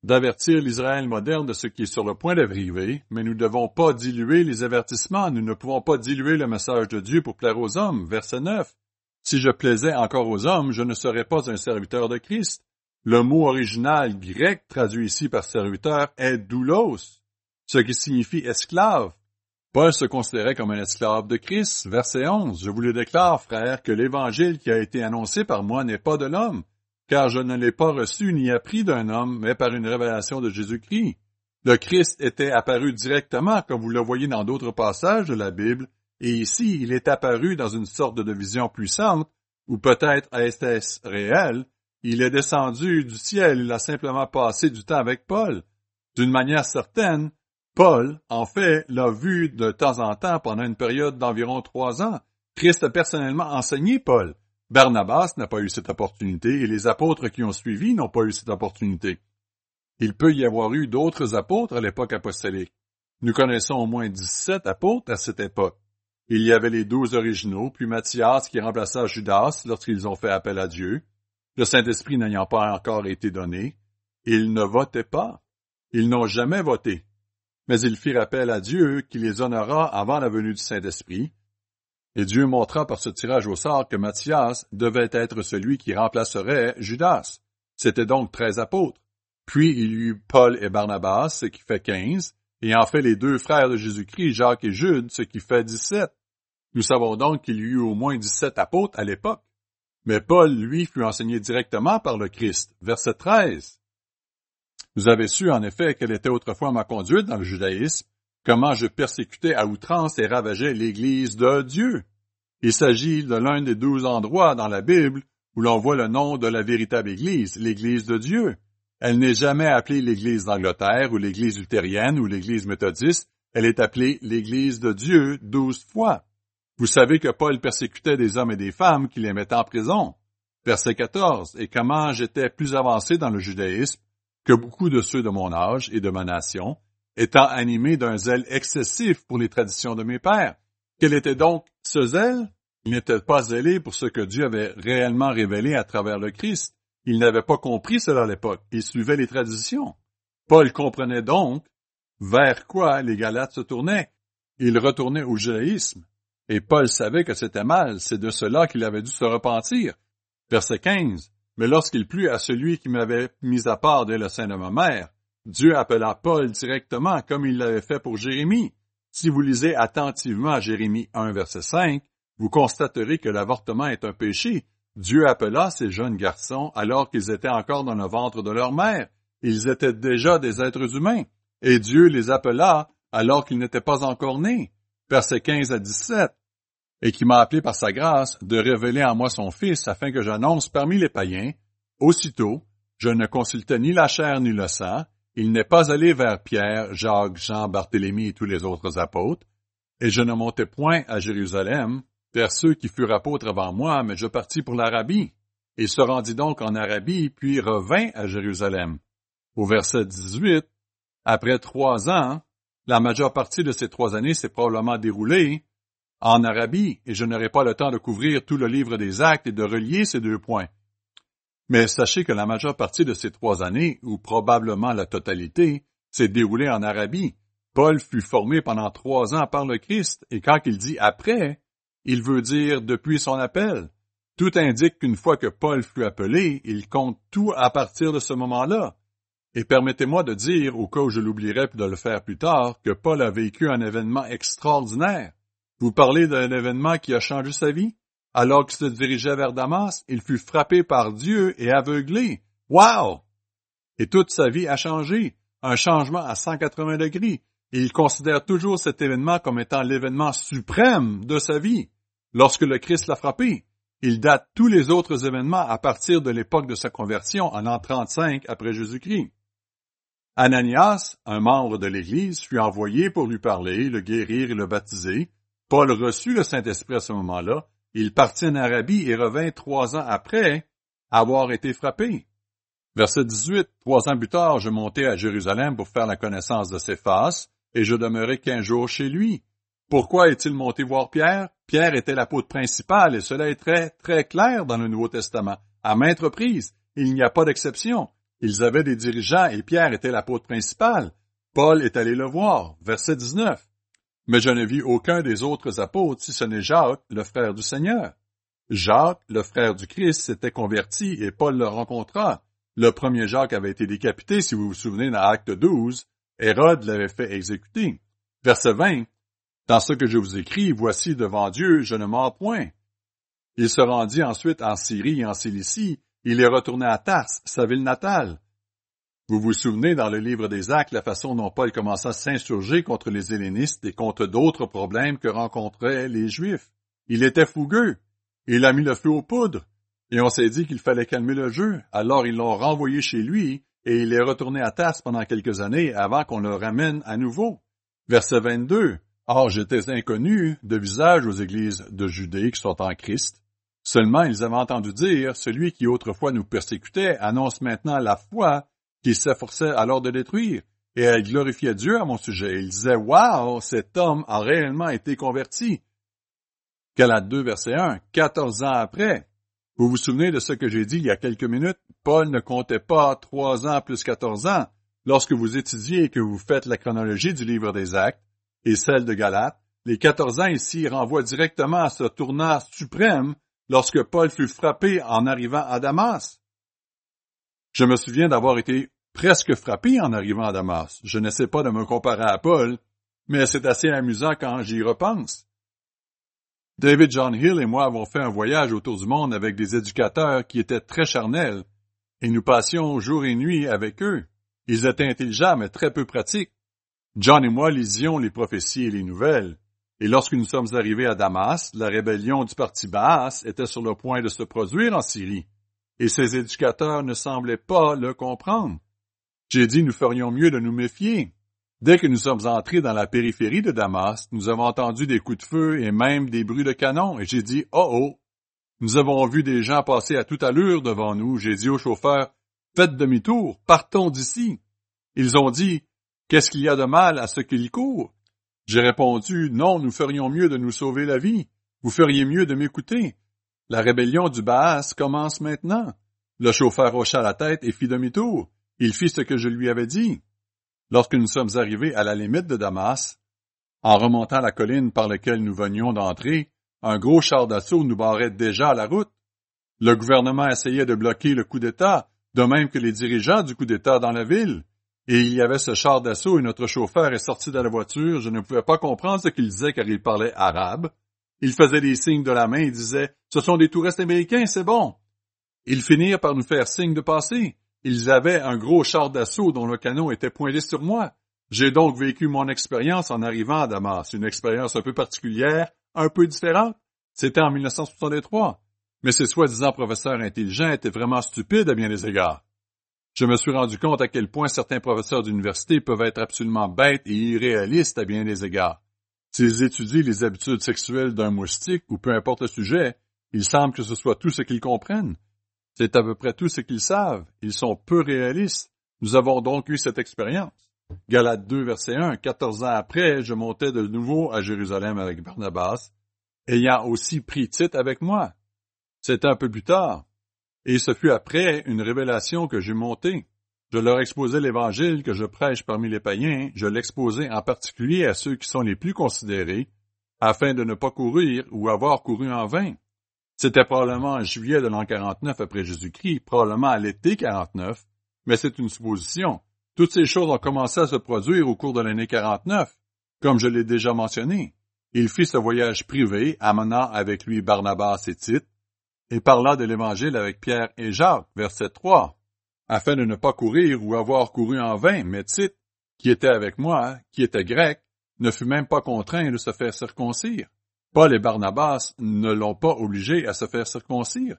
d'avertir l'Israël moderne de ce qui est sur le point d'arriver, mais nous ne devons pas diluer les avertissements, nous ne pouvons pas diluer le message de Dieu pour plaire aux hommes. Verset 9. Si je plaisais encore aux hommes, je ne serais pas un serviteur de Christ. Le mot original grec traduit ici par serviteur est doulos, ce qui signifie esclave. Paul se considérait comme un esclave de Christ. Verset 11. Je vous le déclare, frère, que l'évangile qui a été annoncé par moi n'est pas de l'homme car je ne l'ai pas reçu ni appris d'un homme, mais par une révélation de Jésus-Christ. Le Christ était apparu directement, comme vous le voyez dans d'autres passages de la Bible, et ici il est apparu dans une sorte de vision puissante, ou peut-être est-ce réel, il est descendu du ciel, il a simplement passé du temps avec Paul. D'une manière certaine, Paul, en fait, l'a vu de temps en temps pendant une période d'environ trois ans. Christ a personnellement enseigné Paul. Barnabas n'a pas eu cette opportunité et les apôtres qui ont suivi n'ont pas eu cette opportunité. Il peut y avoir eu d'autres apôtres à l'époque apostolique. Nous connaissons au moins dix-sept apôtres à cette époque. Il y avait les douze originaux, puis Matthias qui remplaça Judas lorsqu'ils ont fait appel à Dieu, le Saint-Esprit n'ayant pas encore été donné. Ils ne votaient pas. Ils n'ont jamais voté. Mais ils firent appel à Dieu qui les honora avant la venue du Saint-Esprit, et Dieu montra par ce tirage au sort que Matthias devait être celui qui remplacerait Judas. C'était donc treize apôtres. Puis il y eut Paul et Barnabas, ce qui fait quinze, et en fait les deux frères de Jésus-Christ, Jacques et Jude, ce qui fait dix-sept. Nous savons donc qu'il y eut au moins dix-sept apôtres à l'époque. Mais Paul, lui, fut enseigné directement par le Christ. Verset 13. Vous avez su, en effet, quelle était autrefois ma conduite dans le judaïsme, comment je persécutais à outrance et ravageais l'Église de Dieu. Il s'agit de l'un des douze endroits dans la Bible où l'on voit le nom de la véritable Église, l'Église de Dieu. Elle n'est jamais appelée l'Église d'Angleterre ou l'Église luthérienne ou l'Église méthodiste, elle est appelée l'Église de Dieu douze fois. Vous savez que Paul persécutait des hommes et des femmes qui les mettaient en prison. Verset 14. Et comment j'étais plus avancé dans le judaïsme que beaucoup de ceux de mon âge et de ma nation, étant animé d'un zèle excessif pour les traditions de mes pères. Quel était donc ce zèle? Il n'était pas zélé pour ce que Dieu avait réellement révélé à travers le Christ. Il n'avait pas compris cela à l'époque. Il suivait les traditions. Paul comprenait donc vers quoi les Galates se tournaient. Il retournait au judaïsme. Et Paul savait que c'était mal. C'est de cela qu'il avait dû se repentir. Verset 15. Mais lorsqu'il plut à celui qui m'avait mis à part dès le sein de ma mère, Dieu appela Paul directement comme il l'avait fait pour Jérémie. Si vous lisez attentivement Jérémie 1 verset 5, vous constaterez que l'avortement est un péché. Dieu appela ces jeunes garçons alors qu'ils étaient encore dans le ventre de leur mère. Ils étaient déjà des êtres humains. Et Dieu les appela alors qu'ils n'étaient pas encore nés. Verset 15 à 17. Et qui m'a appelé par sa grâce de révéler en moi son Fils afin que j'annonce parmi les païens. Aussitôt, je ne consultais ni la chair ni le sang, il n'est pas allé vers Pierre, Jacques, Jean, Barthélemy et tous les autres apôtres, et je ne montais point à Jérusalem vers ceux qui furent apôtres avant moi, mais je partis pour l'Arabie. Il se rendit donc en Arabie, puis revint à Jérusalem. Au verset 18, après trois ans, la majeure partie de ces trois années s'est probablement déroulée en Arabie, et je n'aurai pas le temps de couvrir tout le livre des actes et de relier ces deux points. Mais sachez que la majeure partie de ces trois années, ou probablement la totalité, s'est déroulée en Arabie. Paul fut formé pendant trois ans par le Christ, et quand il dit après, il veut dire depuis son appel. Tout indique qu'une fois que Paul fut appelé, il compte tout à partir de ce moment-là. Et permettez-moi de dire, au cas où je l'oublierai de le faire plus tard, que Paul a vécu un événement extraordinaire. Vous parlez d'un événement qui a changé sa vie? Alors qu'il se dirigeait vers Damas, il fut frappé par Dieu et aveuglé. Wow! Et toute sa vie a changé. Un changement à 180 degrés. Et il considère toujours cet événement comme étant l'événement suprême de sa vie. Lorsque le Christ l'a frappé, il date tous les autres événements à partir de l'époque de sa conversion en l'an 35 après Jésus-Christ. Ananias, un membre de l'Église, fut envoyé pour lui parler, le guérir et le baptiser. Paul reçut le Saint-Esprit à ce moment-là. Il partit en Arabie et revint trois ans après avoir été frappé. Verset 18. Trois ans plus tard, je montai à Jérusalem pour faire la connaissance de ses faces, et je demeurai quinze jours chez lui. Pourquoi est-il monté voir Pierre? Pierre était l'apôtre principal, et cela est très, très clair dans le Nouveau Testament. À maintes reprises, il n'y a pas d'exception. Ils avaient des dirigeants et Pierre était l'apôtre principal. Paul est allé le voir. Verset 19. Mais je ne vis aucun des autres apôtres si ce n'est Jacques, le frère du Seigneur. Jacques, le frère du Christ, s'était converti et Paul le rencontra. Le premier Jacques avait été décapité, si vous vous souvenez, dans Acte 12. Hérode l'avait fait exécuter. Verset 20. Dans ce que je vous écris, voici devant Dieu, je ne mords point. Il se rendit ensuite en Syrie et en Cilicie. Il est retourné à Tars, sa ville natale. Vous vous souvenez dans le livre des Actes la façon dont Paul commença à s'insurger contre les hellénistes et contre d'autres problèmes que rencontraient les Juifs. Il était fougueux. Il a mis le feu aux poudres. Et on s'est dit qu'il fallait calmer le jeu. Alors ils l'ont renvoyé chez lui et il est retourné à Tasse pendant quelques années avant qu'on le ramène à nouveau. Verset 22. Or j'étais inconnu de visage aux églises de Judée qui sont en Christ. Seulement ils avaient entendu dire, celui qui autrefois nous persécutait annonce maintenant la foi qu'il s'efforçait alors de détruire. Et elle glorifiait Dieu à mon sujet. Il disait, Wow, cet homme a réellement été converti. Galate 2, verset 1, 14 ans après. Vous vous souvenez de ce que j'ai dit il y a quelques minutes? Paul ne comptait pas trois ans plus 14 ans. Lorsque vous étudiez et que vous faites la chronologie du livre des Actes et celle de Galate, les 14 ans ici renvoient directement à ce tournant suprême lorsque Paul fut frappé en arrivant à Damas. Je me souviens d'avoir été presque frappé en arrivant à Damas. Je n'essaie pas de me comparer à Paul, mais c'est assez amusant quand j'y repense. David John Hill et moi avons fait un voyage autour du monde avec des éducateurs qui étaient très charnels, et nous passions jour et nuit avec eux. Ils étaient intelligents mais très peu pratiques. John et moi lisions les prophéties et les nouvelles, et lorsque nous sommes arrivés à Damas, la rébellion du parti Baas était sur le point de se produire en Syrie, et ces éducateurs ne semblaient pas le comprendre. J'ai dit nous ferions mieux de nous méfier. Dès que nous sommes entrés dans la périphérie de Damas, nous avons entendu des coups de feu et même des bruits de canon, et j'ai dit Oh oh. Nous avons vu des gens passer à toute allure devant nous. J'ai dit au chauffeur Faites demi-tour, partons d'ici. Ils ont dit Qu'est-ce qu'il y a de mal à ce qu'ils courent? J'ai répondu Non, nous ferions mieux de nous sauver la vie. Vous feriez mieux de m'écouter. La rébellion du Baas commence maintenant. Le chauffeur hocha la tête et fit demi-tour. Il fit ce que je lui avais dit. Lorsque nous sommes arrivés à la limite de Damas, en remontant la colline par laquelle nous venions d'entrer, un gros char d'assaut nous barrait déjà la route. Le gouvernement essayait de bloquer le coup d'État, de même que les dirigeants du coup d'État dans la ville. Et il y avait ce char d'assaut et notre chauffeur est sorti de la voiture. Je ne pouvais pas comprendre ce qu'il disait car il parlait arabe. Il faisait des signes de la main et disait Ce sont des touristes américains, c'est bon. Ils finirent par nous faire signe de passer. Ils avaient un gros char d'assaut dont le canon était pointé sur moi. J'ai donc vécu mon expérience en arrivant à Damas, une expérience un peu particulière, un peu différente. C'était en 1963. Mais ces soi-disant professeurs intelligents étaient vraiment stupides à bien des égards. Je me suis rendu compte à quel point certains professeurs d'université peuvent être absolument bêtes et irréalistes à bien des égards. S'ils étudient les habitudes sexuelles d'un moustique ou peu importe le sujet, il semble que ce soit tout ce qu'ils comprennent. C'est à peu près tout ce qu'ils savent. Ils sont peu réalistes. Nous avons donc eu cette expérience. Galate 2, verset 1. Quatorze ans après, je montais de nouveau à Jérusalem avec Barnabas, ayant aussi pris Tite avec moi. C'était un peu plus tard. Et ce fut après une révélation que j'ai montée. Je leur exposais l'évangile que je prêche parmi les païens, je l'exposais en particulier à ceux qui sont les plus considérés, afin de ne pas courir ou avoir couru en vain. C'était probablement en juillet de l'an 49 après Jésus-Christ, probablement à l'été 49, mais c'est une supposition. Toutes ces choses ont commencé à se produire au cours de l'année 49, comme je l'ai déjà mentionné. Il fit ce voyage privé, amenant avec lui Barnabas et Tite, et parla de l'Évangile avec Pierre et Jacques, verset 3, afin de ne pas courir ou avoir couru en vain, mais Tite, qui était avec moi, qui était grec, ne fut même pas contraint de se faire circoncire. Paul et Barnabas ne l'ont pas obligé à se faire circoncire.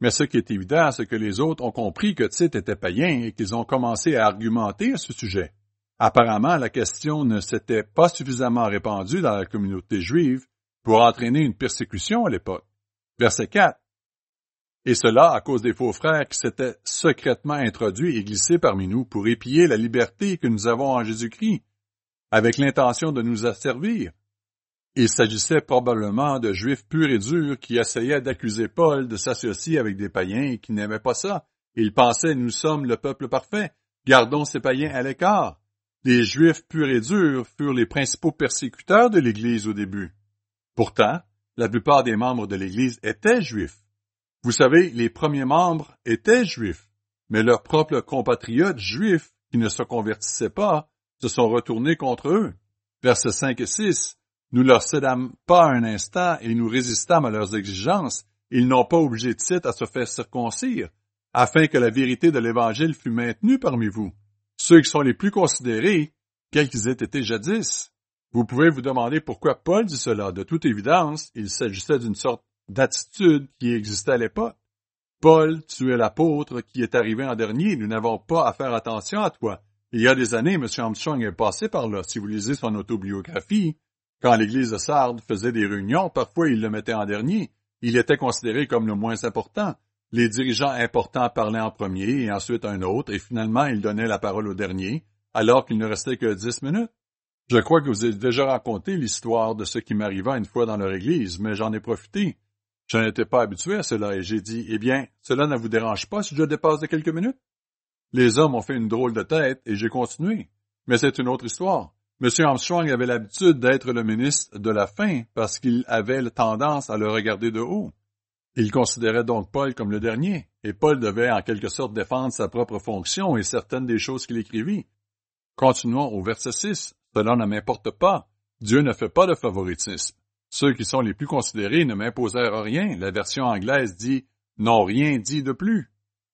Mais ce qui est évident, c'est que les autres ont compris que Tite était païen et qu'ils ont commencé à argumenter à ce sujet. Apparemment, la question ne s'était pas suffisamment répandue dans la communauté juive pour entraîner une persécution à l'époque. Verset 4. Et cela à cause des faux frères qui s'étaient secrètement introduits et glissés parmi nous pour épier la liberté que nous avons en Jésus-Christ, avec l'intention de nous asservir. Il s'agissait probablement de juifs purs et durs qui essayaient d'accuser Paul de s'associer avec des païens qui n'aimaient pas ça. Ils pensaient nous sommes le peuple parfait, gardons ces païens à l'écart. Les juifs purs et durs furent les principaux persécuteurs de l'Église au début. Pourtant, la plupart des membres de l'Église étaient juifs. Vous savez, les premiers membres étaient juifs, mais leurs propres compatriotes juifs qui ne se convertissaient pas se sont retournés contre eux. Versets 5 et 6. Nous leur cédâmes pas un instant et nous résistâmes à leurs exigences. Ils n'ont pas obligé de site à se faire circoncire, afin que la vérité de l'Évangile fût maintenue parmi vous. Ceux qui sont les plus considérés, quels qu'ils aient été jadis. Vous pouvez vous demander pourquoi Paul dit cela. De toute évidence, il s'agissait d'une sorte d'attitude qui existait à l'époque. Paul, tu es l'apôtre qui est arrivé en dernier. Nous n'avons pas à faire attention à toi. Il y a des années, M. Armstrong est passé par là. Si vous lisez son autobiographie, quand l'église de Sardes faisait des réunions, parfois il le mettait en dernier. Il était considéré comme le moins important. Les dirigeants importants parlaient en premier et ensuite un autre, et finalement il donnait la parole au dernier, alors qu'il ne restait que dix minutes. Je crois que vous avez déjà raconté l'histoire de ce qui m'arriva une fois dans leur église, mais j'en ai profité. Je n'étais pas habitué à cela et j'ai dit, eh bien, cela ne vous dérange pas si je dépasse de quelques minutes? Les hommes ont fait une drôle de tête et j'ai continué. Mais c'est une autre histoire. M. Armstrong avait l'habitude d'être le ministre de la fin parce qu'il avait tendance à le regarder de haut. Il considérait donc Paul comme le dernier, et Paul devait en quelque sorte défendre sa propre fonction et certaines des choses qu'il écrivit. Continuons au verset 6. Cela ne m'importe pas. Dieu ne fait pas de favoritisme. Ceux qui sont les plus considérés ne m'imposèrent rien. La version anglaise dit n'ont rien dit de plus.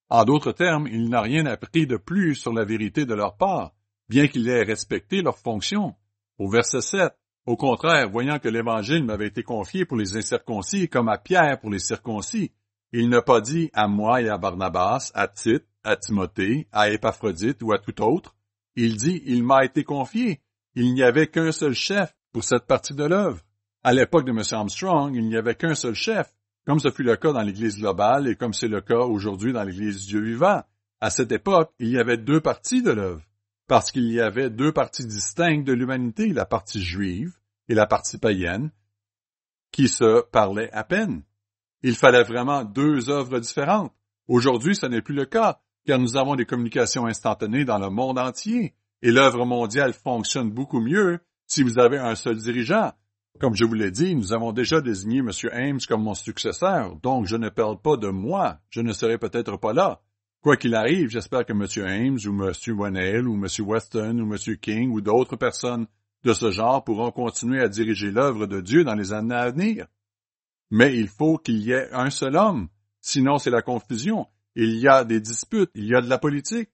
En d'autres termes, il n'a rien appris de plus sur la vérité de leur part, bien qu'il ait respecté leur fonction. Au verset 7, au contraire, voyant que l'Évangile m'avait été confié pour les incirconcis comme à Pierre pour les circoncis, il n'a pas dit à moi et à Barnabas, à Tite, à Timothée, à Épaphrodite ou à tout autre. Il dit, il m'a été confié, il n'y avait qu'un seul chef pour cette partie de l'œuvre. À l'époque de M. Armstrong, il n'y avait qu'un seul chef, comme ce fut le cas dans l'Église globale et comme c'est le cas aujourd'hui dans l'Église du Dieu vivant. À cette époque, il y avait deux parties de l'œuvre, parce qu'il y avait deux parties distinctes de l'humanité, la partie juive et la partie païenne, qui se parlaient à peine. Il fallait vraiment deux œuvres différentes. Aujourd'hui, ce n'est plus le cas, car nous avons des communications instantanées dans le monde entier et l'œuvre mondiale fonctionne beaucoup mieux si vous avez un seul dirigeant. Comme je vous l'ai dit, nous avons déjà désigné M. Ames comme mon successeur, donc je ne parle pas de moi, je ne serai peut-être pas là. Quoi qu'il arrive, j'espère que M. Ames ou M. Wannell ou M. Weston ou M. King ou d'autres personnes de ce genre pourront continuer à diriger l'œuvre de Dieu dans les années à venir. Mais il faut qu'il y ait un seul homme, sinon c'est la confusion. Il y a des disputes, il y a de la politique.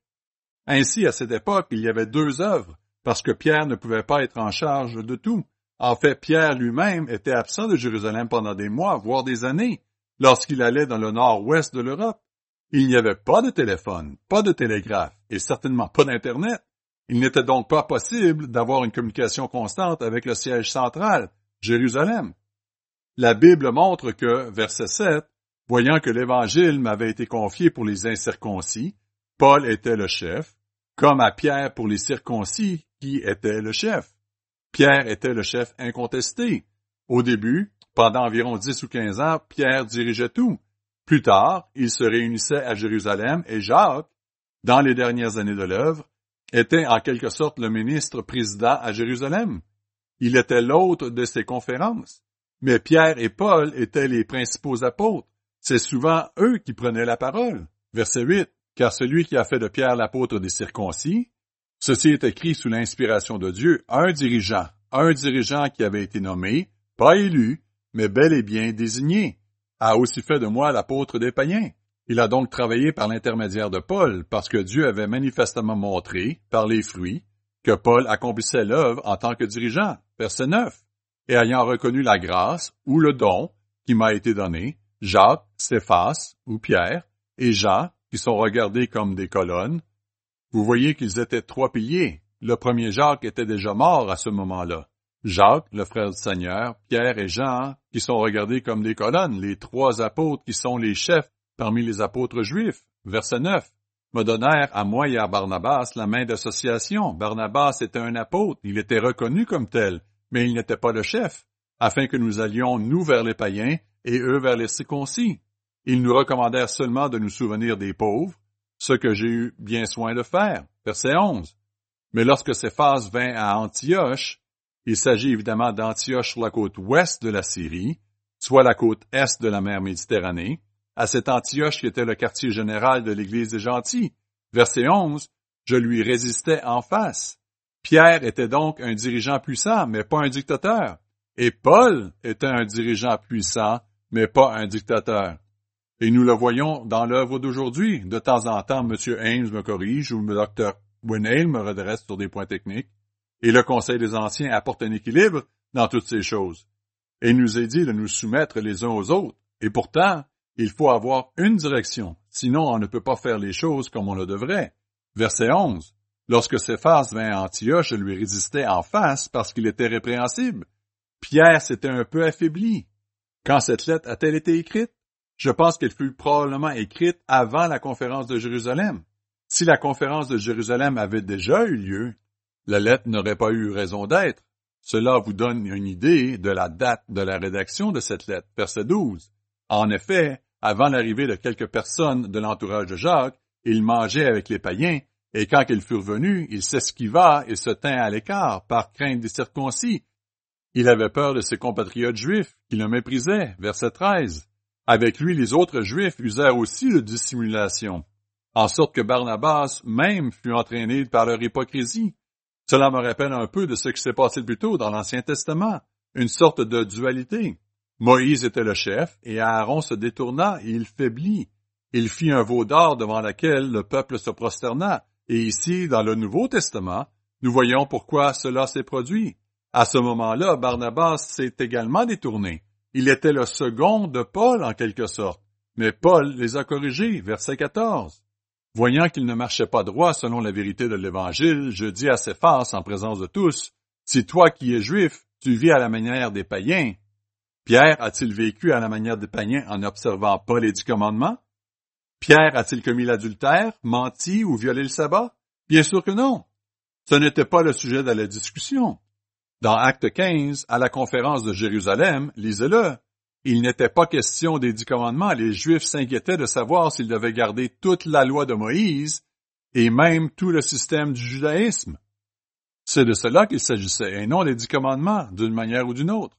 Ainsi, à cette époque, il y avait deux œuvres, parce que Pierre ne pouvait pas être en charge de tout. En fait, Pierre lui-même était absent de Jérusalem pendant des mois, voire des années, lorsqu'il allait dans le nord-ouest de l'Europe. Il n'y avait pas de téléphone, pas de télégraphe, et certainement pas d'Internet. Il n'était donc pas possible d'avoir une communication constante avec le siège central, Jérusalem. La Bible montre que, verset 7, voyant que l'Évangile m'avait été confié pour les incirconcis, Paul était le chef, comme à Pierre pour les circoncis qui était le chef. Pierre était le chef incontesté. Au début, pendant environ dix ou quinze ans, Pierre dirigeait tout. Plus tard, il se réunissait à Jérusalem et Jacques, dans les dernières années de l'œuvre, était en quelque sorte le ministre président à Jérusalem. Il était l'hôte de ses conférences. Mais Pierre et Paul étaient les principaux apôtres. C'est souvent eux qui prenaient la parole. Verset 8 car celui qui a fait de Pierre l'apôtre des circoncis, ceci est écrit sous l'inspiration de Dieu, un dirigeant, un dirigeant qui avait été nommé, pas élu, mais bel et bien désigné, a aussi fait de moi l'apôtre des païens. Il a donc travaillé par l'intermédiaire de Paul, parce que Dieu avait manifestement montré, par les fruits, que Paul accomplissait l'œuvre en tant que dirigeant. Verset 9. et ayant reconnu la grâce ou le don qui m'a été donné, Jacques, Céphas ou Pierre et Jean, qui sont regardés comme des colonnes, vous voyez qu'ils étaient trois piliers. Le premier Jacques était déjà mort à ce moment-là. Jacques, le frère du Seigneur, Pierre et Jean, qui sont regardés comme des colonnes, les trois apôtres qui sont les chefs parmi les apôtres juifs. Verset 9. Me donnèrent à moi et à Barnabas la main d'association. Barnabas était un apôtre, il était reconnu comme tel, mais il n'était pas le chef, afin que nous allions nous vers les païens et eux vers les circoncis. Ils nous recommandèrent seulement de nous souvenir des pauvres, ce que j'ai eu bien soin de faire. Verset 11. Mais lorsque Céphas vint à Antioche, il s'agit évidemment d'Antioche sur la côte ouest de la Syrie, soit la côte est de la mer Méditerranée, à cette Antioche qui était le quartier général de l'Église des gentils. Verset 11, je lui résistais en face. Pierre était donc un dirigeant puissant, mais pas un dictateur. Et Paul était un dirigeant puissant, mais pas un dictateur. Et nous le voyons dans l'œuvre d'aujourd'hui. De temps en temps, M. Ames me corrige ou le Dr. Winale me redresse sur des points techniques. Et le Conseil des Anciens apporte un équilibre dans toutes ces choses. Et il nous est dit de nous soumettre les uns aux autres. Et pourtant, il faut avoir une direction, sinon on ne peut pas faire les choses comme on le devrait. Verset 11. Lorsque Céphas vint à Antioche, je lui résistais en face parce qu'il était répréhensible. Pierre s'était un peu affaibli. Quand cette lettre a-t-elle été écrite? Je pense qu'elle fut probablement écrite avant la conférence de Jérusalem. Si la conférence de Jérusalem avait déjà eu lieu, la lettre n'aurait pas eu raison d'être. Cela vous donne une idée de la date de la rédaction de cette lettre, verset 12. En effet, avant l'arrivée de quelques personnes de l'entourage de Jacques, il mangeait avec les païens, et quand ils furent venus, il s'esquiva et se tint à l'écart par crainte des circoncis. Il avait peur de ses compatriotes juifs, qui le méprisaient. Verset 13. Avec lui, les autres juifs usèrent aussi de dissimulation, en sorte que Barnabas même fut entraîné par leur hypocrisie. Cela me rappelle un peu de ce qui s'est passé plus tôt dans l'Ancien Testament, une sorte de dualité. Moïse était le chef, et Aaron se détourna et il faiblit. Il fit un veau d'or devant lequel le peuple se prosterna. Et ici, dans le Nouveau Testament, nous voyons pourquoi cela s'est produit. À ce moment-là, Barnabas s'est également détourné. Il était le second de Paul en quelque sorte. Mais Paul les a corrigés, verset 14. Voyant qu'il ne marchait pas droit selon la vérité de l'Évangile, je dis à faces en présence de tous, si toi qui es juif, tu vis à la manière des païens, Pierre a-t-il vécu à la manière des païens en n'observant pas les dix commandements? Pierre a-t-il commis l'adultère, menti ou violé le sabbat? Bien sûr que non. Ce n'était pas le sujet de la discussion. Dans Acte 15, à la conférence de Jérusalem, lisez-le, il n'était pas question des dix commandements. Les Juifs s'inquiétaient de savoir s'ils devaient garder toute la loi de Moïse et même tout le système du judaïsme. C'est de cela qu'il s'agissait, et non des dix commandements, d'une manière ou d'une autre.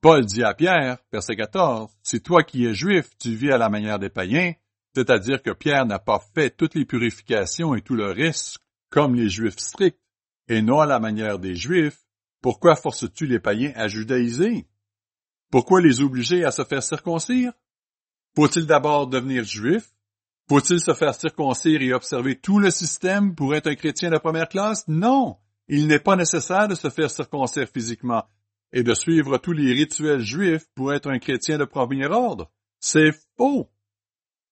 Paul dit à Pierre, verset 14, Si toi qui es juif, tu vis à la manière des païens, c'est-à-dire que Pierre n'a pas fait toutes les purifications et tout le risque comme les juifs stricts, et non à la manière des juifs, pourquoi forces-tu les païens à judaïser? Pourquoi les obliger à se faire circoncire? Faut-il d'abord devenir juif? Faut-il se faire circoncire et observer tout le système pour être un chrétien de première classe? Non! Il n'est pas nécessaire de se faire circoncire physiquement et de suivre tous les rituels juifs pour être un chrétien de premier ordre. C'est faux.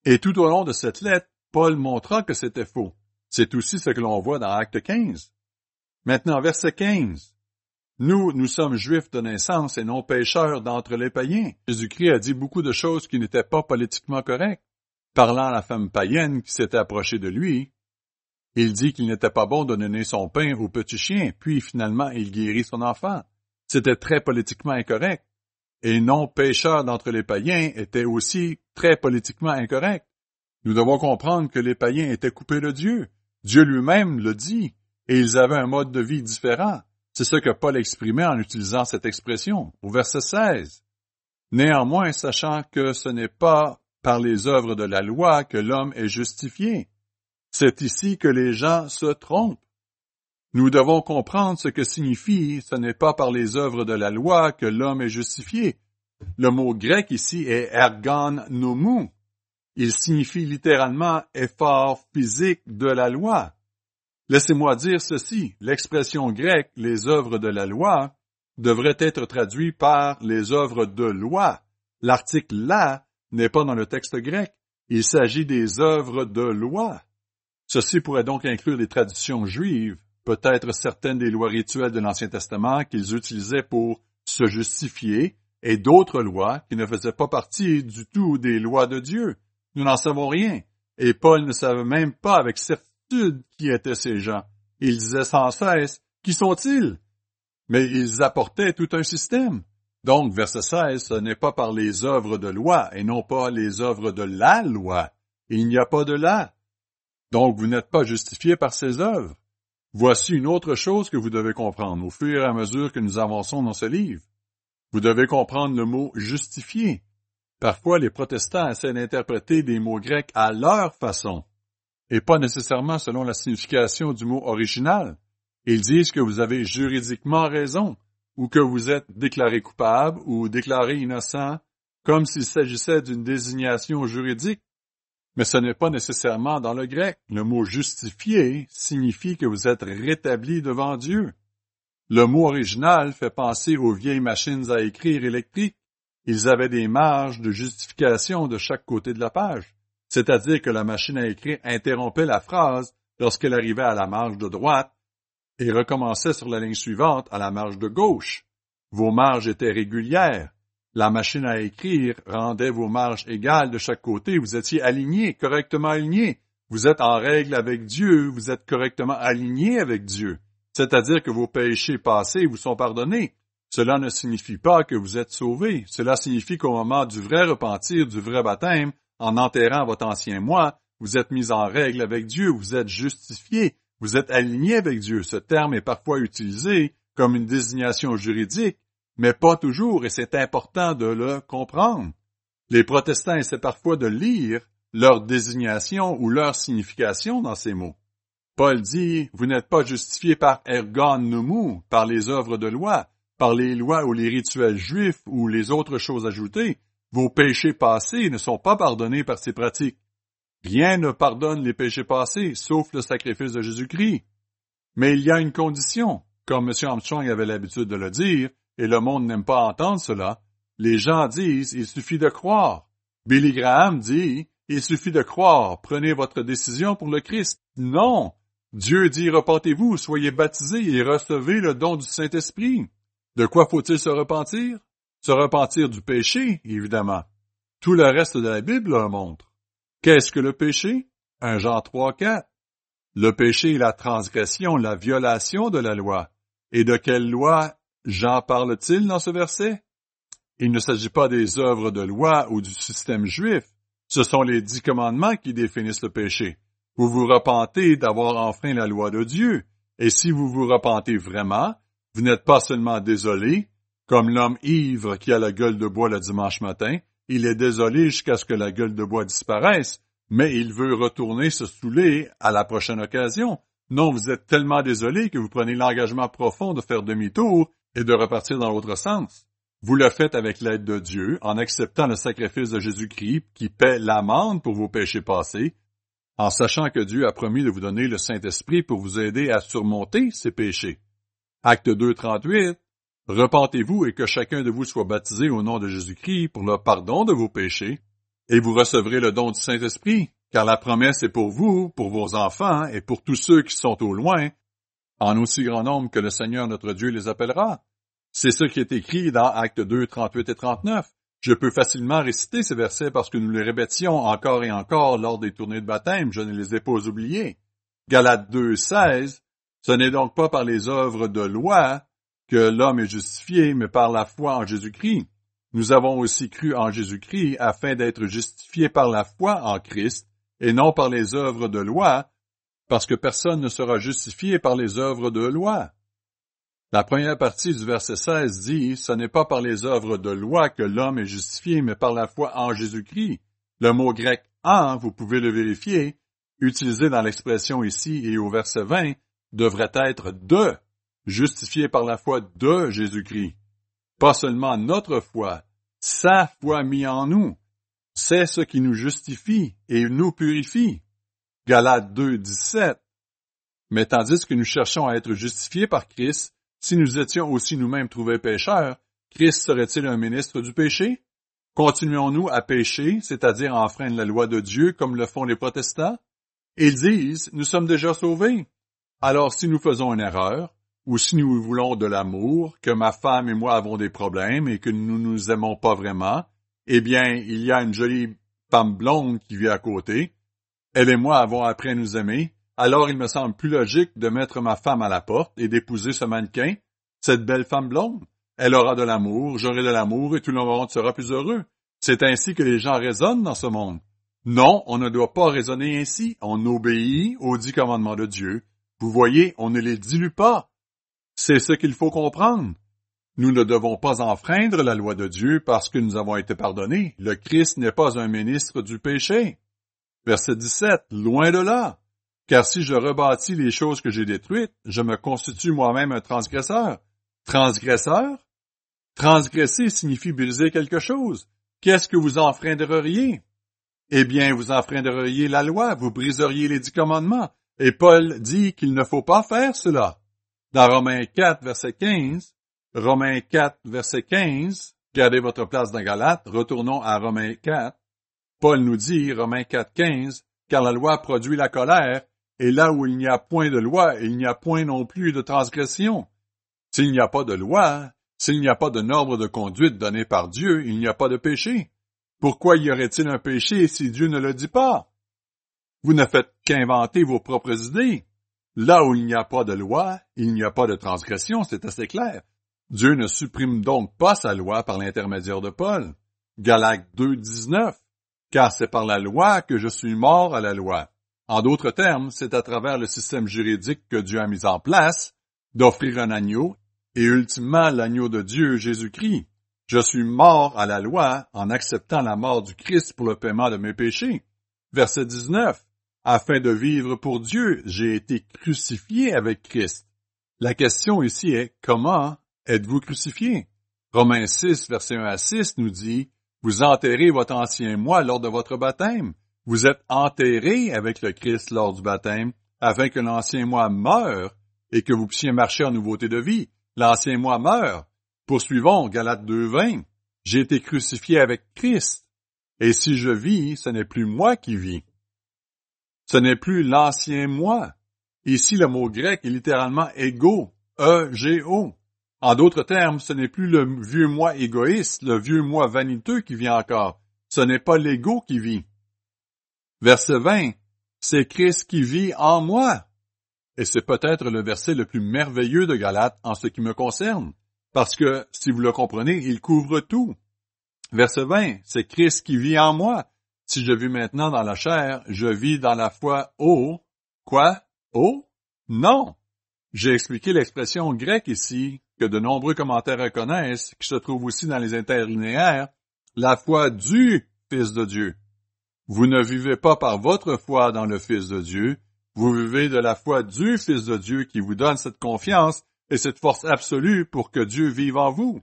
Et tout au long de cette lettre, Paul montra que c'était faux. C'est aussi ce que l'on voit dans Acte 15. Maintenant, verset 15. Nous, nous sommes juifs de naissance et non pécheurs d'entre les païens. Jésus-Christ a dit beaucoup de choses qui n'étaient pas politiquement correctes. Parlant à la femme païenne qui s'était approchée de lui, il dit qu'il n'était pas bon de donner son pain au petit chien, puis finalement il guérit son enfant. C'était très politiquement incorrect. Et non pécheur d'entre les païens était aussi très politiquement incorrect. Nous devons comprendre que les païens étaient coupés de Dieu. Dieu lui-même le dit, et ils avaient un mode de vie différent. C'est ce que Paul exprimait en utilisant cette expression, au verset 16. Néanmoins, sachant que ce n'est pas par les œuvres de la loi que l'homme est justifié. C'est ici que les gens se trompent. Nous devons comprendre ce que signifie ce n'est pas par les œuvres de la loi que l'homme est justifié. Le mot grec ici est ergon nomou. Il signifie littéralement effort physique de la loi. Laissez-moi dire ceci. L'expression grecque les œuvres de la loi devrait être traduit par les œuvres de loi. L'article là n'est pas dans le texte grec. Il s'agit des œuvres de loi. Ceci pourrait donc inclure les traditions juives, peut-être certaines des lois rituelles de l'Ancien Testament qu'ils utilisaient pour se justifier, et d'autres lois qui ne faisaient pas partie du tout des lois de Dieu. Nous n'en savons rien, et Paul ne savait même pas avec certitude qui étaient ces gens. Il disait sans cesse, Qui sont-ils? Mais ils apportaient tout un système. Donc, verset 16, ce n'est pas par les œuvres de loi et non pas les œuvres de la loi. Il n'y a pas de là. Donc, vous n'êtes pas justifié par ces œuvres. Voici une autre chose que vous devez comprendre au fur et à mesure que nous avançons dans ce livre. Vous devez comprendre le mot justifié. Parfois, les protestants essaient d'interpréter des mots grecs à leur façon, et pas nécessairement selon la signification du mot original. Ils disent que vous avez juridiquement raison, ou que vous êtes déclaré coupable ou déclaré innocent, comme s'il s'agissait d'une désignation juridique. Mais ce n'est pas nécessairement dans le grec. Le mot justifié signifie que vous êtes rétabli devant Dieu. Le mot original fait penser aux vieilles machines à écrire électriques. Ils avaient des marges de justification de chaque côté de la page, c'est-à-dire que la machine à écrire interrompait la phrase lorsqu'elle arrivait à la marge de droite et recommençait sur la ligne suivante à la marge de gauche. Vos marges étaient régulières. La machine à écrire rendait vos marges égales de chaque côté. Vous étiez alignés, correctement alignés. Vous êtes en règle avec Dieu, vous êtes correctement alignés avec Dieu. C'est-à-dire que vos péchés passés vous sont pardonnés. Cela ne signifie pas que vous êtes sauvés. Cela signifie qu'au moment du vrai repentir, du vrai baptême, en enterrant votre ancien moi, vous êtes mis en règle avec Dieu, vous êtes justifiés, vous êtes aligné avec Dieu. Ce terme est parfois utilisé comme une désignation juridique, mais pas toujours, et c'est important de le comprendre. Les protestants essaient parfois de lire leur désignation ou leur signification dans ces mots. Paul dit, vous n'êtes pas justifiés par ergon numu, par les œuvres de loi, par les lois ou les rituels juifs ou les autres choses ajoutées. Vos péchés passés ne sont pas pardonnés par ces pratiques. Rien ne pardonne les péchés passés, sauf le sacrifice de Jésus-Christ. Mais il y a une condition, comme M. Armstrong avait l'habitude de le dire, et le monde n'aime pas entendre cela. Les gens disent, il suffit de croire. Billy Graham dit, il suffit de croire, prenez votre décision pour le Christ. Non! Dieu dit, repentez-vous, soyez baptisés et recevez le don du Saint-Esprit. De quoi faut-il se repentir? Se repentir du péché, évidemment. Tout le reste de la Bible le montre. Qu'est-ce que le péché? Un Jean 3, 4. Le péché est la transgression, la violation de la loi. Et de quelle loi Jean parle-t-il dans ce verset? Il ne s'agit pas des œuvres de loi ou du système juif. Ce sont les dix commandements qui définissent le péché. Vous vous repentez d'avoir enfreint la loi de Dieu. Et si vous vous repentez vraiment, vous n'êtes pas seulement désolé, comme l'homme ivre qui a la gueule de bois le dimanche matin, il est désolé jusqu'à ce que la gueule de bois disparaisse, mais il veut retourner se saouler à la prochaine occasion. Non, vous êtes tellement désolé que vous prenez l'engagement profond de faire demi-tour et de repartir dans l'autre sens. Vous le faites avec l'aide de Dieu, en acceptant le sacrifice de Jésus-Christ qui paie l'amende pour vos péchés passés, en sachant que Dieu a promis de vous donner le Saint-Esprit pour vous aider à surmonter ces péchés. Acte 2, 38, Repentez-vous et que chacun de vous soit baptisé au nom de Jésus-Christ pour le pardon de vos péchés, et vous recevrez le don du Saint-Esprit, car la promesse est pour vous, pour vos enfants et pour tous ceux qui sont au loin, en aussi grand nombre que le Seigneur notre Dieu les appellera. C'est ce qui est écrit dans Actes 2, 38 et 39. Je peux facilement réciter ces versets parce que nous les répétions encore et encore lors des tournées de baptême, je ne les ai pas oubliés. Galates 2, 16. Ce n'est donc pas par les œuvres de loi que l'homme est justifié, mais par la foi en Jésus-Christ. Nous avons aussi cru en Jésus-Christ afin d'être justifiés par la foi en Christ et non par les œuvres de loi, parce que personne ne sera justifié par les œuvres de loi. La première partie du verset 16 dit, ce n'est pas par les œuvres de loi que l'homme est justifié, mais par la foi en Jésus-Christ. Le mot grec en, vous pouvez le vérifier, utilisé dans l'expression ici et au verset 20, devrait être de justifié par la foi de Jésus-Christ. Pas seulement notre foi, sa foi mise en nous. C'est ce qui nous justifie et nous purifie. Galates 2, 17. Mais tandis que nous cherchons à être justifiés par Christ, Si nous étions aussi nous-mêmes trouvés pécheurs, Christ serait-il un ministre du péché? Continuons-nous à pécher, c'est-à-dire à enfreindre la loi de Dieu comme le font les protestants? Ils disent, nous sommes déjà sauvés. Alors si nous faisons une erreur, ou si nous voulons de l'amour, que ma femme et moi avons des problèmes et que nous nous aimons pas vraiment, eh bien, il y a une jolie femme blonde qui vit à côté. Elle et moi avons appris à nous aimer. Alors il me semble plus logique de mettre ma femme à la porte et d'épouser ce mannequin, cette belle femme blonde. Elle aura de l'amour, j'aurai de l'amour et tout le monde sera plus heureux. C'est ainsi que les gens raisonnent dans ce monde. Non, on ne doit pas raisonner ainsi. On obéit aux dix commandements de Dieu. Vous voyez, on ne les dilue pas. C'est ce qu'il faut comprendre. Nous ne devons pas enfreindre la loi de Dieu parce que nous avons été pardonnés. Le Christ n'est pas un ministre du péché. Verset 17. Loin de là. Car si je rebâtis les choses que j'ai détruites, je me constitue moi-même un transgresseur. Transgresseur? Transgresser signifie briser quelque chose. Qu'est-ce que vous enfreindreriez? Eh bien, vous enfreindreriez la loi, vous briseriez les dix commandements. Et Paul dit qu'il ne faut pas faire cela. Dans Romains 4, verset 15, Romains 4, verset 15, gardez votre place dans Galate, retournons à Romains 4. Paul nous dit, Romains 4, 15, car la loi produit la colère, et là où il n'y a point de loi, il n'y a point non plus de transgression. S'il n'y a pas de loi, s'il n'y a pas de norme de conduite donné par Dieu, il n'y a pas de péché. Pourquoi y aurait-il un péché si Dieu ne le dit pas? Vous ne faites qu'inventer vos propres idées. Là où il n'y a pas de loi, il n'y a pas de transgression, c'est assez clair. Dieu ne supprime donc pas sa loi par l'intermédiaire de Paul. Galates 2, 19. Car c'est par la loi que je suis mort à la loi. En d'autres termes, c'est à travers le système juridique que Dieu a mis en place d'offrir un agneau et ultimement l'agneau de Dieu, Jésus-Christ. Je suis mort à la loi en acceptant la mort du Christ pour le paiement de mes péchés. Verset 19. Afin de vivre pour Dieu, j'ai été crucifié avec Christ. La question ici est comment êtes-vous crucifié? Romains 6, verset 1 à 6 nous dit, Vous enterrez votre ancien moi lors de votre baptême. Vous êtes enterré avec le Christ lors du baptême, afin que l'ancien moi meure et que vous puissiez marcher en nouveauté de vie. L'ancien moi meurt. Poursuivons, Galates 2.20. J'ai été crucifié avec Christ. Et si je vis, ce n'est plus moi qui vis, ce n'est plus l'ancien moi. Ici, le mot grec est littéralement ego, E-G-O. En d'autres termes, ce n'est plus le vieux moi égoïste, le vieux moi vaniteux qui vit encore. Ce n'est pas l'ego qui vit. Verset 20. C'est Christ qui vit en moi. Et c'est peut-être le verset le plus merveilleux de Galate en ce qui me concerne. Parce que, si vous le comprenez, il couvre tout. Verset 20. C'est Christ qui vit en moi. Si je vis maintenant dans la chair, je vis dans la foi oh. Quoi? Oh? Non. J'ai expliqué l'expression grecque ici, que de nombreux commentaires reconnaissent, qui se trouve aussi dans les interlinéaires, la foi du Fils de Dieu. Vous ne vivez pas par votre foi dans le Fils de Dieu, vous vivez de la foi du Fils de Dieu qui vous donne cette confiance et cette force absolue pour que Dieu vive en vous.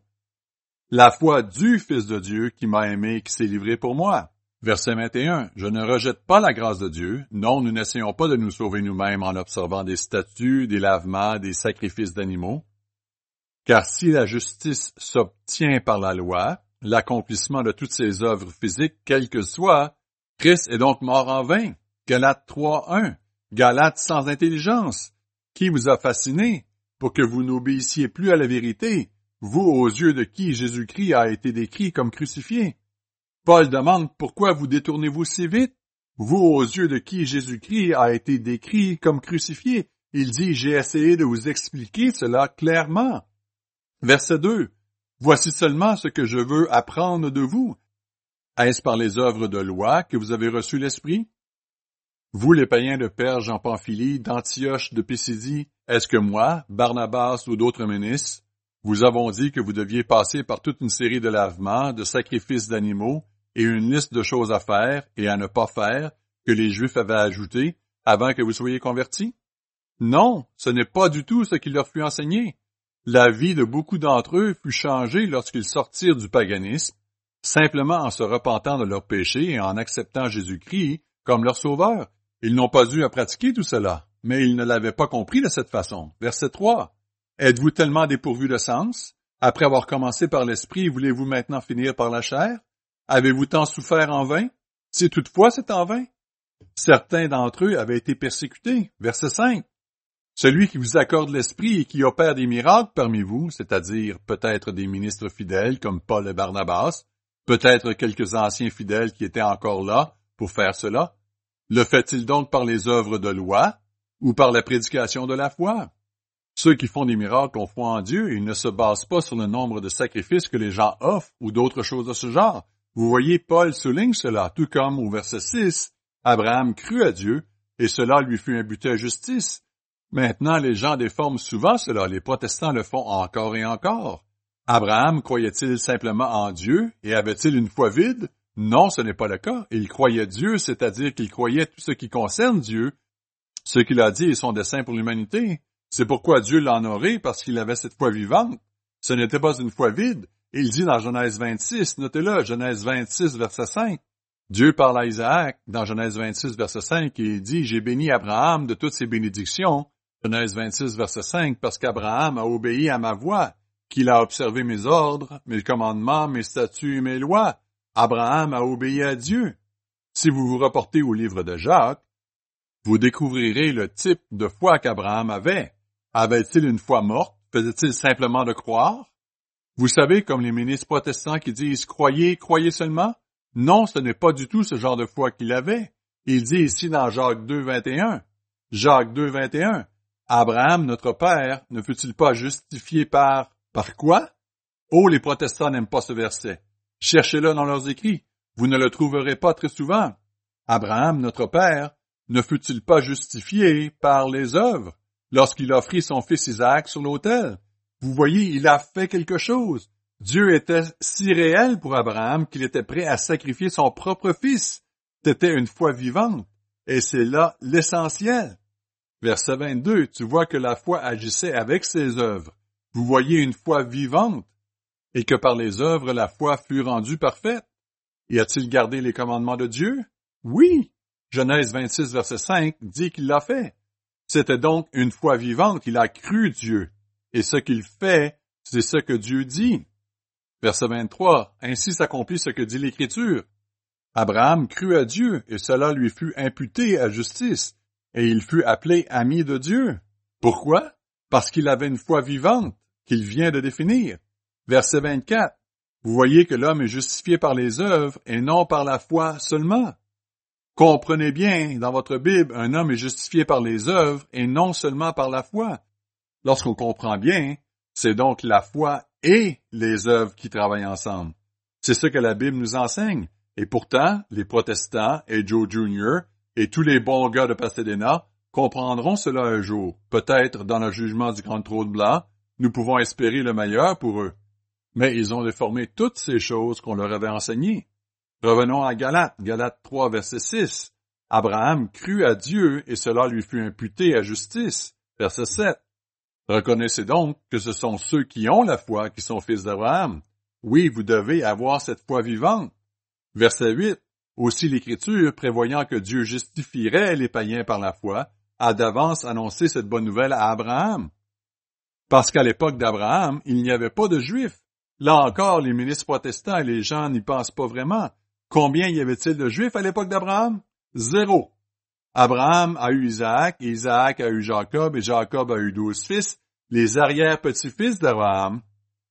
La foi du Fils de Dieu qui m'a aimé et qui s'est livré pour moi. Verset 21. Je ne rejette pas la grâce de Dieu. Non, nous n'essayons pas de nous sauver nous-mêmes en observant des statuts, des lavements, des sacrifices d'animaux. Car si la justice s'obtient par la loi, l'accomplissement de toutes ces œuvres physiques, quelles que soient, Christ est donc mort en vain. Galates 3.1. Galates sans intelligence. Qui vous a fasciné pour que vous n'obéissiez plus à la vérité, vous aux yeux de qui Jésus-Christ a été décrit comme crucifié? Paul demande pourquoi vous détournez-vous si vite? Vous, aux yeux de qui Jésus-Christ a été décrit comme crucifié. Il dit, j'ai essayé de vous expliquer cela clairement. Verset 2. Voici seulement ce que je veux apprendre de vous. Est-ce par les œuvres de loi que vous avez reçu l'Esprit? Vous, les païens de Perge en Pamphylie, d'Antioche, de Pisidie, est-ce que moi, Barnabas ou d'autres ministres, vous avons dit que vous deviez passer par toute une série de lavements, de sacrifices d'animaux, et une liste de choses à faire et à ne pas faire que les Juifs avaient ajouté avant que vous soyez convertis? Non, ce n'est pas du tout ce qui leur fut enseigné. La vie de beaucoup d'entre eux fut changée lorsqu'ils sortirent du paganisme, simplement en se repentant de leurs péchés et en acceptant Jésus-Christ comme leur sauveur. Ils n'ont pas dû à pratiquer tout cela, mais ils ne l'avaient pas compris de cette façon. Verset 3. Êtes-vous tellement dépourvu de sens? Après avoir commencé par l'esprit, voulez-vous maintenant finir par la chair? Avez-vous tant souffert en vain? Si toutefois c'est en vain. Certains d'entre eux avaient été persécutés. Verset 5. Celui qui vous accorde l'esprit et qui opère des miracles parmi vous, c'est-à-dire peut-être des ministres fidèles comme Paul et Barnabas, peut-être quelques anciens fidèles qui étaient encore là pour faire cela, le fait-il donc par les œuvres de loi ou par la prédication de la foi? Ceux qui font des miracles ont foi en Dieu et ils ne se basent pas sur le nombre de sacrifices que les gens offrent ou d'autres choses de ce genre. Vous voyez, Paul souligne cela, tout comme au verset 6, Abraham crut à Dieu et cela lui fut imbuté à justice. Maintenant, les gens déforment souvent cela, les protestants le font encore et encore. Abraham croyait-il simplement en Dieu et avait-il une foi vide? Non, ce n'est pas le cas. Il croyait Dieu, c'est-à-dire qu'il croyait tout ce qui concerne Dieu, ce qu'il a dit est son dessein pour l'humanité. C'est pourquoi Dieu l'a honoré, parce qu'il avait cette foi vivante. Ce n'était pas une foi vide. Il dit dans Genèse 26, notez-le, Genèse 26, verset 5. Dieu parle à Isaac dans Genèse 26, verset 5, et il dit, J'ai béni Abraham de toutes ses bénédictions, Genèse 26, verset 5, parce qu'Abraham a obéi à ma voix, qu'il a observé mes ordres, mes commandements, mes statuts et mes lois. Abraham a obéi à Dieu. Si vous vous reportez au livre de Jacques, vous découvrirez le type de foi qu'Abraham avait. Avait-il une foi morte? Faisait-il simplement de croire? Vous savez, comme les ministres protestants qui disent croyez, croyez seulement? Non, ce n'est pas du tout ce genre de foi qu'il avait. Il dit ici dans Jacques 2, 21. Jacques 2, 21. Abraham, notre père, ne fut-il pas justifié par, par quoi? Oh, les protestants n'aiment pas ce verset. Cherchez-le dans leurs écrits. Vous ne le trouverez pas très souvent. Abraham, notre père, ne fut-il pas justifié par les œuvres lorsqu'il offrit son fils Isaac sur l'autel? Vous voyez, il a fait quelque chose. Dieu était si réel pour Abraham qu'il était prêt à sacrifier son propre fils. C'était une foi vivante. Et c'est là l'essentiel. Verset 22, tu vois que la foi agissait avec ses œuvres. Vous voyez une foi vivante, et que par les œuvres la foi fut rendue parfaite. Y a-t-il gardé les commandements de Dieu? Oui. Genèse 26, verset 5 dit qu'il l'a fait. C'était donc une foi vivante, il a cru Dieu. Et ce qu'il fait, c'est ce que Dieu dit. Verset 23, ainsi s'accomplit ce que dit l'Écriture. Abraham crut à Dieu, et cela lui fut imputé à justice et il fut appelé ami de Dieu. Pourquoi? Parce qu'il avait une foi vivante, qu'il vient de définir. Verset 24. Vous voyez que l'homme est justifié par les œuvres et non par la foi seulement. Comprenez bien, dans votre Bible, un homme est justifié par les œuvres et non seulement par la foi. Lorsqu'on comprend bien, c'est donc la foi et les œuvres qui travaillent ensemble. C'est ce que la Bible nous enseigne. Et pourtant, les protestants et Joe Jr et tous les bons gars de Pasadena comprendront cela un jour. Peut-être dans le jugement du grand trône blanc, nous pouvons espérer le meilleur pour eux. Mais ils ont déformé toutes ces choses qu'on leur avait enseignées. Revenons à Galates, Galates 3, verset 6. Abraham crut à Dieu et cela lui fut imputé à justice. Verset 7. Reconnaissez donc que ce sont ceux qui ont la foi qui sont fils d'Abraham. Oui, vous devez avoir cette foi vivante. Verset 8. Aussi l'Écriture, prévoyant que Dieu justifierait les païens par la foi, a d'avance annoncé cette bonne nouvelle à Abraham. Parce qu'à l'époque d'Abraham, il n'y avait pas de Juifs. Là encore, les ministres protestants et les gens n'y pensent pas vraiment. Combien y avait-il de Juifs à l'époque d'Abraham? Zéro. Abraham a eu Isaac, Isaac a eu Jacob, et Jacob a eu douze fils, les arrière-petits-fils d'Abraham.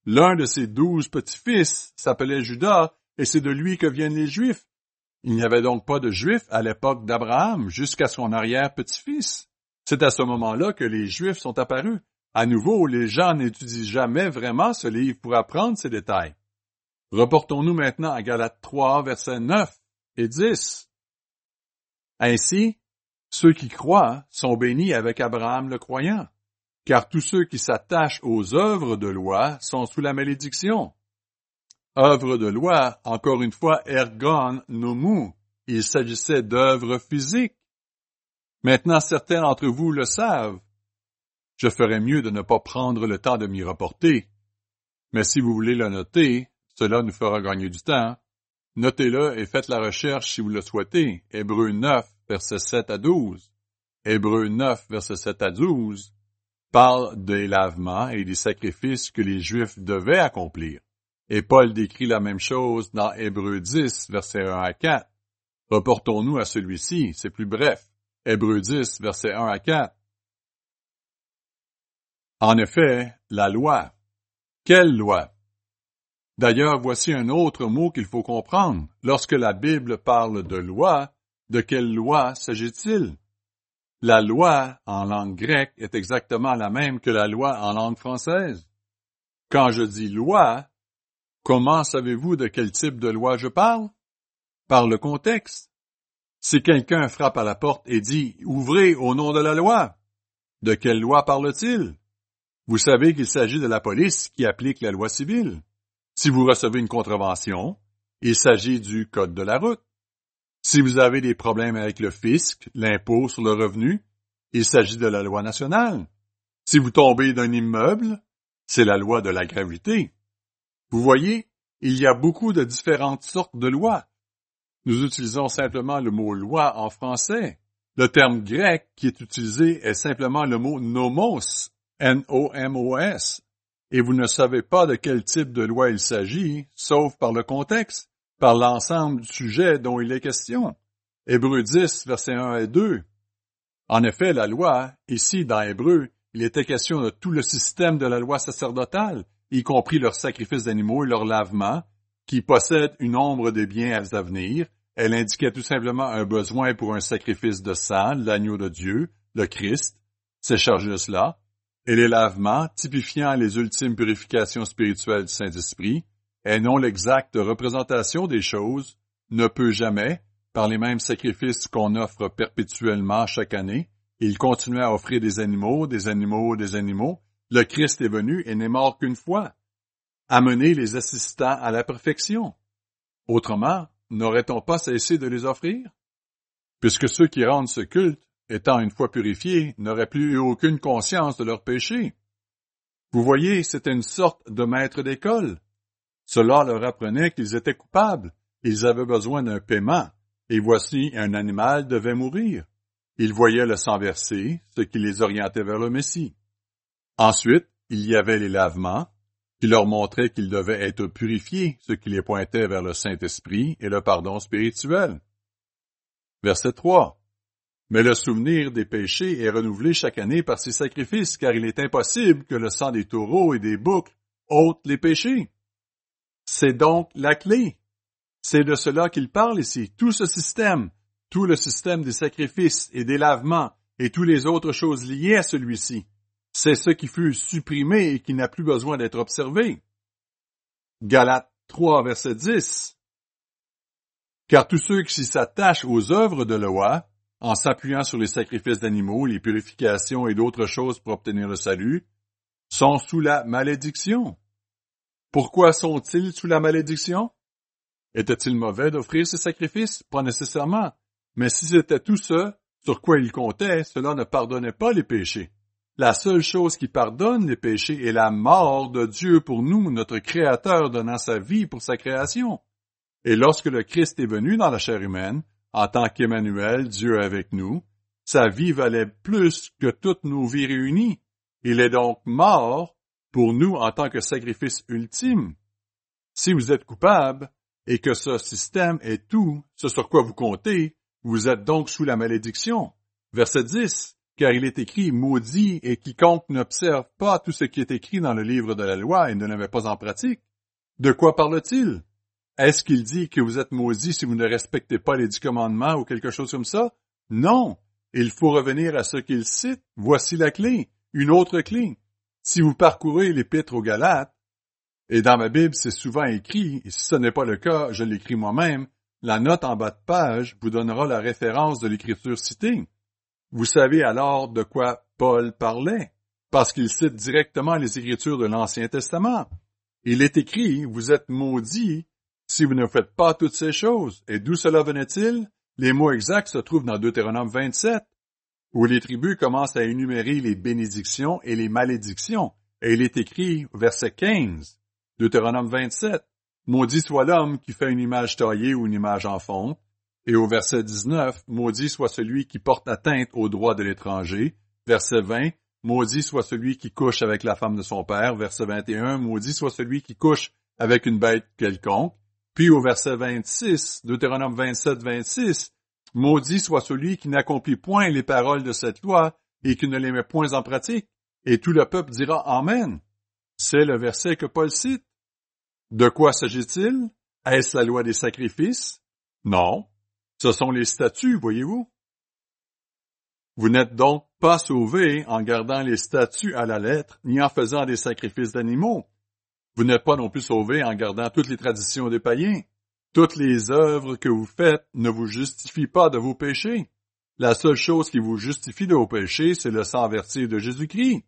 L'un de ses douze petits-fils s'appelait Judas, et c'est de lui que viennent les Juifs. Il n'y avait donc pas de Juifs à l'époque d'Abraham jusqu'à son arrière-petit-fils. C'est à ce moment-là que les Juifs sont apparus. À nouveau, les gens n'étudient jamais vraiment ce livre pour apprendre ces détails. Reportons-nous maintenant à Galates 3, versets 9 et 10. Ainsi, ceux qui croient sont bénis avec Abraham le croyant, car tous ceux qui s'attachent aux œuvres de loi sont sous la malédiction. Œuvre de loi, encore une fois, ergon nomu. Il s'agissait d'œuvres physiques. Maintenant, certains d'entre vous le savent. Je ferais mieux de ne pas prendre le temps de m'y reporter. Mais si vous voulez le noter, cela nous fera gagner du temps. Notez-le et faites la recherche si vous le souhaitez. Hébreu 9, versets 7 à 12. Hébreu 9, versets 7 à 12. parle des lavements et des sacrifices que les Juifs devaient accomplir. Et Paul décrit la même chose dans Hébreux 10, versets 1 à 4. Reportons-nous à celui-ci, c'est plus bref. Hébreux 10, versets 1 à 4. En effet, la loi. Quelle loi? D'ailleurs, voici un autre mot qu'il faut comprendre. Lorsque la Bible parle de loi, de quelle loi s'agit-il? La loi en langue grecque est exactement la même que la loi en langue française. Quand je dis loi, comment savez-vous de quel type de loi je parle? Par le contexte. Si quelqu'un frappe à la porte et dit Ouvrez au nom de la loi, de quelle loi parle-t-il? Vous savez qu'il s'agit de la police qui applique la loi civile. Si vous recevez une contravention, il s'agit du code de la route. Si vous avez des problèmes avec le fisc, l'impôt sur le revenu, il s'agit de la loi nationale. Si vous tombez d'un immeuble, c'est la loi de la gravité. Vous voyez, il y a beaucoup de différentes sortes de lois. Nous utilisons simplement le mot loi en français. Le terme grec qui est utilisé est simplement le mot nomos, N-O-M-O-S, et vous ne savez pas de quel type de loi il s'agit, sauf par le contexte par l'ensemble du sujet dont il est question. Hébreu 10, versets 1 et 2. En effet, la loi, ici dans Hébreu, il était question de tout le système de la loi sacerdotale, y compris leurs sacrifices d'animaux et leur lavement, qui possède une ombre des biens à venir. Elle indiquait tout simplement un besoin pour un sacrifice de sang, l'agneau de Dieu, le Christ. De cela. Et les lavements, typifiant les ultimes purifications spirituelles du Saint-Esprit, et non l'exacte représentation des choses, ne peut jamais, par les mêmes sacrifices qu'on offre perpétuellement chaque année, il continuait à offrir des animaux, des animaux, des animaux, le Christ est venu et n'est mort qu'une fois. Amener les assistants à la perfection. Autrement, n'aurait-on pas cessé de les offrir? Puisque ceux qui rendent ce culte, étant une fois purifiés, n'auraient plus eu aucune conscience de leur péché. Vous voyez, c'était une sorte de maître d'école. Cela leur apprenait qu'ils étaient coupables, ils avaient besoin d'un paiement, et voici un animal devait mourir. Ils voyaient le sang versé, ce qui les orientait vers le Messie. Ensuite, il y avait les lavements, qui leur montraient qu'ils devaient être purifiés, ce qui les pointait vers le Saint-Esprit et le pardon spirituel. Verset 3. Mais le souvenir des péchés est renouvelé chaque année par ces sacrifices, car il est impossible que le sang des taureaux et des boucles ôte les péchés. C'est donc la clé. C'est de cela qu'il parle ici. Tout ce système, tout le système des sacrifices et des lavements et toutes les autres choses liées à celui-ci, c'est ce qui fut supprimé et qui n'a plus besoin d'être observé. Galates 3, verset 10. Car tous ceux qui s'attachent aux œuvres de loi, en s'appuyant sur les sacrifices d'animaux, les purifications et d'autres choses pour obtenir le salut, sont sous la malédiction. Pourquoi sont-ils sous la malédiction? Était-il mauvais d'offrir ces sacrifices? Pas nécessairement. Mais si c'était tout ce sur quoi ils comptaient, cela ne pardonnait pas les péchés. La seule chose qui pardonne les péchés est la mort de Dieu pour nous, notre Créateur donnant sa vie pour sa création. Et lorsque le Christ est venu dans la chair humaine, en tant qu'Emmanuel, Dieu avec nous, sa vie valait plus que toutes nos vies réunies. Il est donc mort pour nous en tant que sacrifice ultime. Si vous êtes coupable et que ce système est tout ce sur quoi vous comptez, vous êtes donc sous la malédiction. Verset 10. Car il est écrit, maudit et quiconque n'observe pas tout ce qui est écrit dans le livre de la loi et ne le met pas en pratique. De quoi parle-t-il? Est-ce qu'il dit que vous êtes maudit si vous ne respectez pas les dix commandements ou quelque chose comme ça? Non. Il faut revenir à ce qu'il cite. Voici la clé. Une autre clé. Si vous parcourez l'épître aux Galates, et dans ma Bible c'est souvent écrit, et si ce n'est pas le cas, je l'écris moi-même, la note en bas de page vous donnera la référence de l'écriture citée. Vous savez alors de quoi Paul parlait, parce qu'il cite directement les écritures de l'Ancien Testament. Il est écrit, vous êtes maudits si vous ne faites pas toutes ces choses. Et d'où cela venait-il? Les mots exacts se trouvent dans Deutéronome 27 où les tribus commencent à énumérer les bénédictions et les malédictions. Et il est écrit, verset 15, Deutéronome 27, Maudit soit l'homme qui fait une image taillée ou une image en fonte. Et au verset 19, Maudit soit celui qui porte atteinte aux droits de l'étranger. Verset 20, maudit soit celui qui couche avec la femme de son père. Verset 21, maudit soit celui qui couche avec une bête quelconque. Puis au verset 26, Deutéronome 27, 26, maudit soit celui qui n'accomplit point les paroles de cette loi et qui ne les met point en pratique. Et tout le peuple dira Amen. C'est le verset que Paul cite. De quoi s'agit-il? Est-ce la loi des sacrifices? Non. Ce sont les statuts, voyez-vous. Vous n'êtes donc pas sauvés en gardant les statuts à la lettre, ni en faisant des sacrifices d'animaux. Vous n'êtes pas non plus sauvés en gardant toutes les traditions des païens. Toutes les œuvres que vous faites ne vous justifient pas de vos péchés. La seule chose qui vous justifie de vos péchés, c'est le sang verti de Jésus-Christ.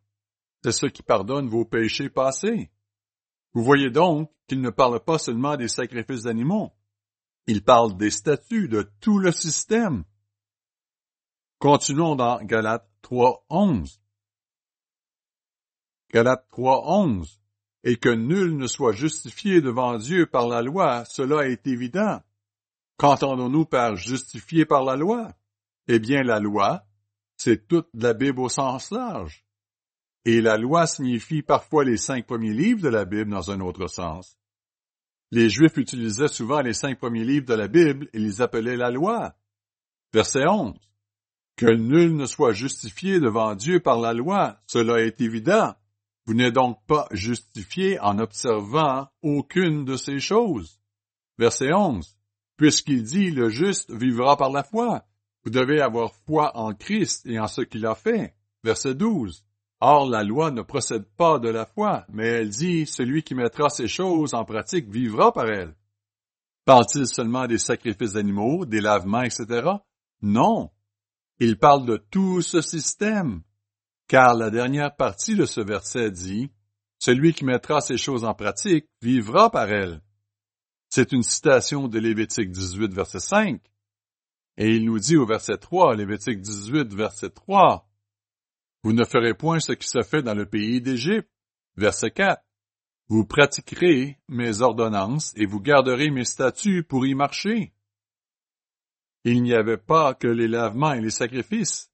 C'est ce qui pardonne vos péchés passés. Vous voyez donc qu'il ne parle pas seulement des sacrifices d'animaux. Il parle des statuts, de tout le système. Continuons dans Galates 3.11. Galates 3.11. Et que nul ne soit justifié devant Dieu par la loi, cela est évident. Qu'entendons-nous par justifié par la loi? Eh bien, la loi, c'est toute la Bible au sens large. Et la loi signifie parfois les cinq premiers livres de la Bible dans un autre sens. Les Juifs utilisaient souvent les cinq premiers livres de la Bible et les appelaient la loi. Verset 11. Que nul ne soit justifié devant Dieu par la loi, cela est évident. Vous n'êtes donc pas justifié en observant aucune de ces choses. Verset 11. Puisqu'il dit le juste vivra par la foi. Vous devez avoir foi en Christ et en ce qu'il a fait. Verset 12. Or, la loi ne procède pas de la foi, mais elle dit, celui qui mettra ces choses en pratique vivra par elles. Parle-t-il seulement des sacrifices d'animaux, des lavements, etc.? Non. Il parle de tout ce système. Car la dernière partie de ce verset dit, celui qui mettra ces choses en pratique vivra par elles. C'est une citation de Lévitique 18, verset 5. Et il nous dit au verset 3, Lévitique 18, verset 3, Vous ne ferez point ce qui se fait dans le pays d'Égypte. Verset 4. Vous pratiquerez mes ordonnances et vous garderez mes statuts pour y marcher. Il n'y avait pas que les lavements et les sacrifices.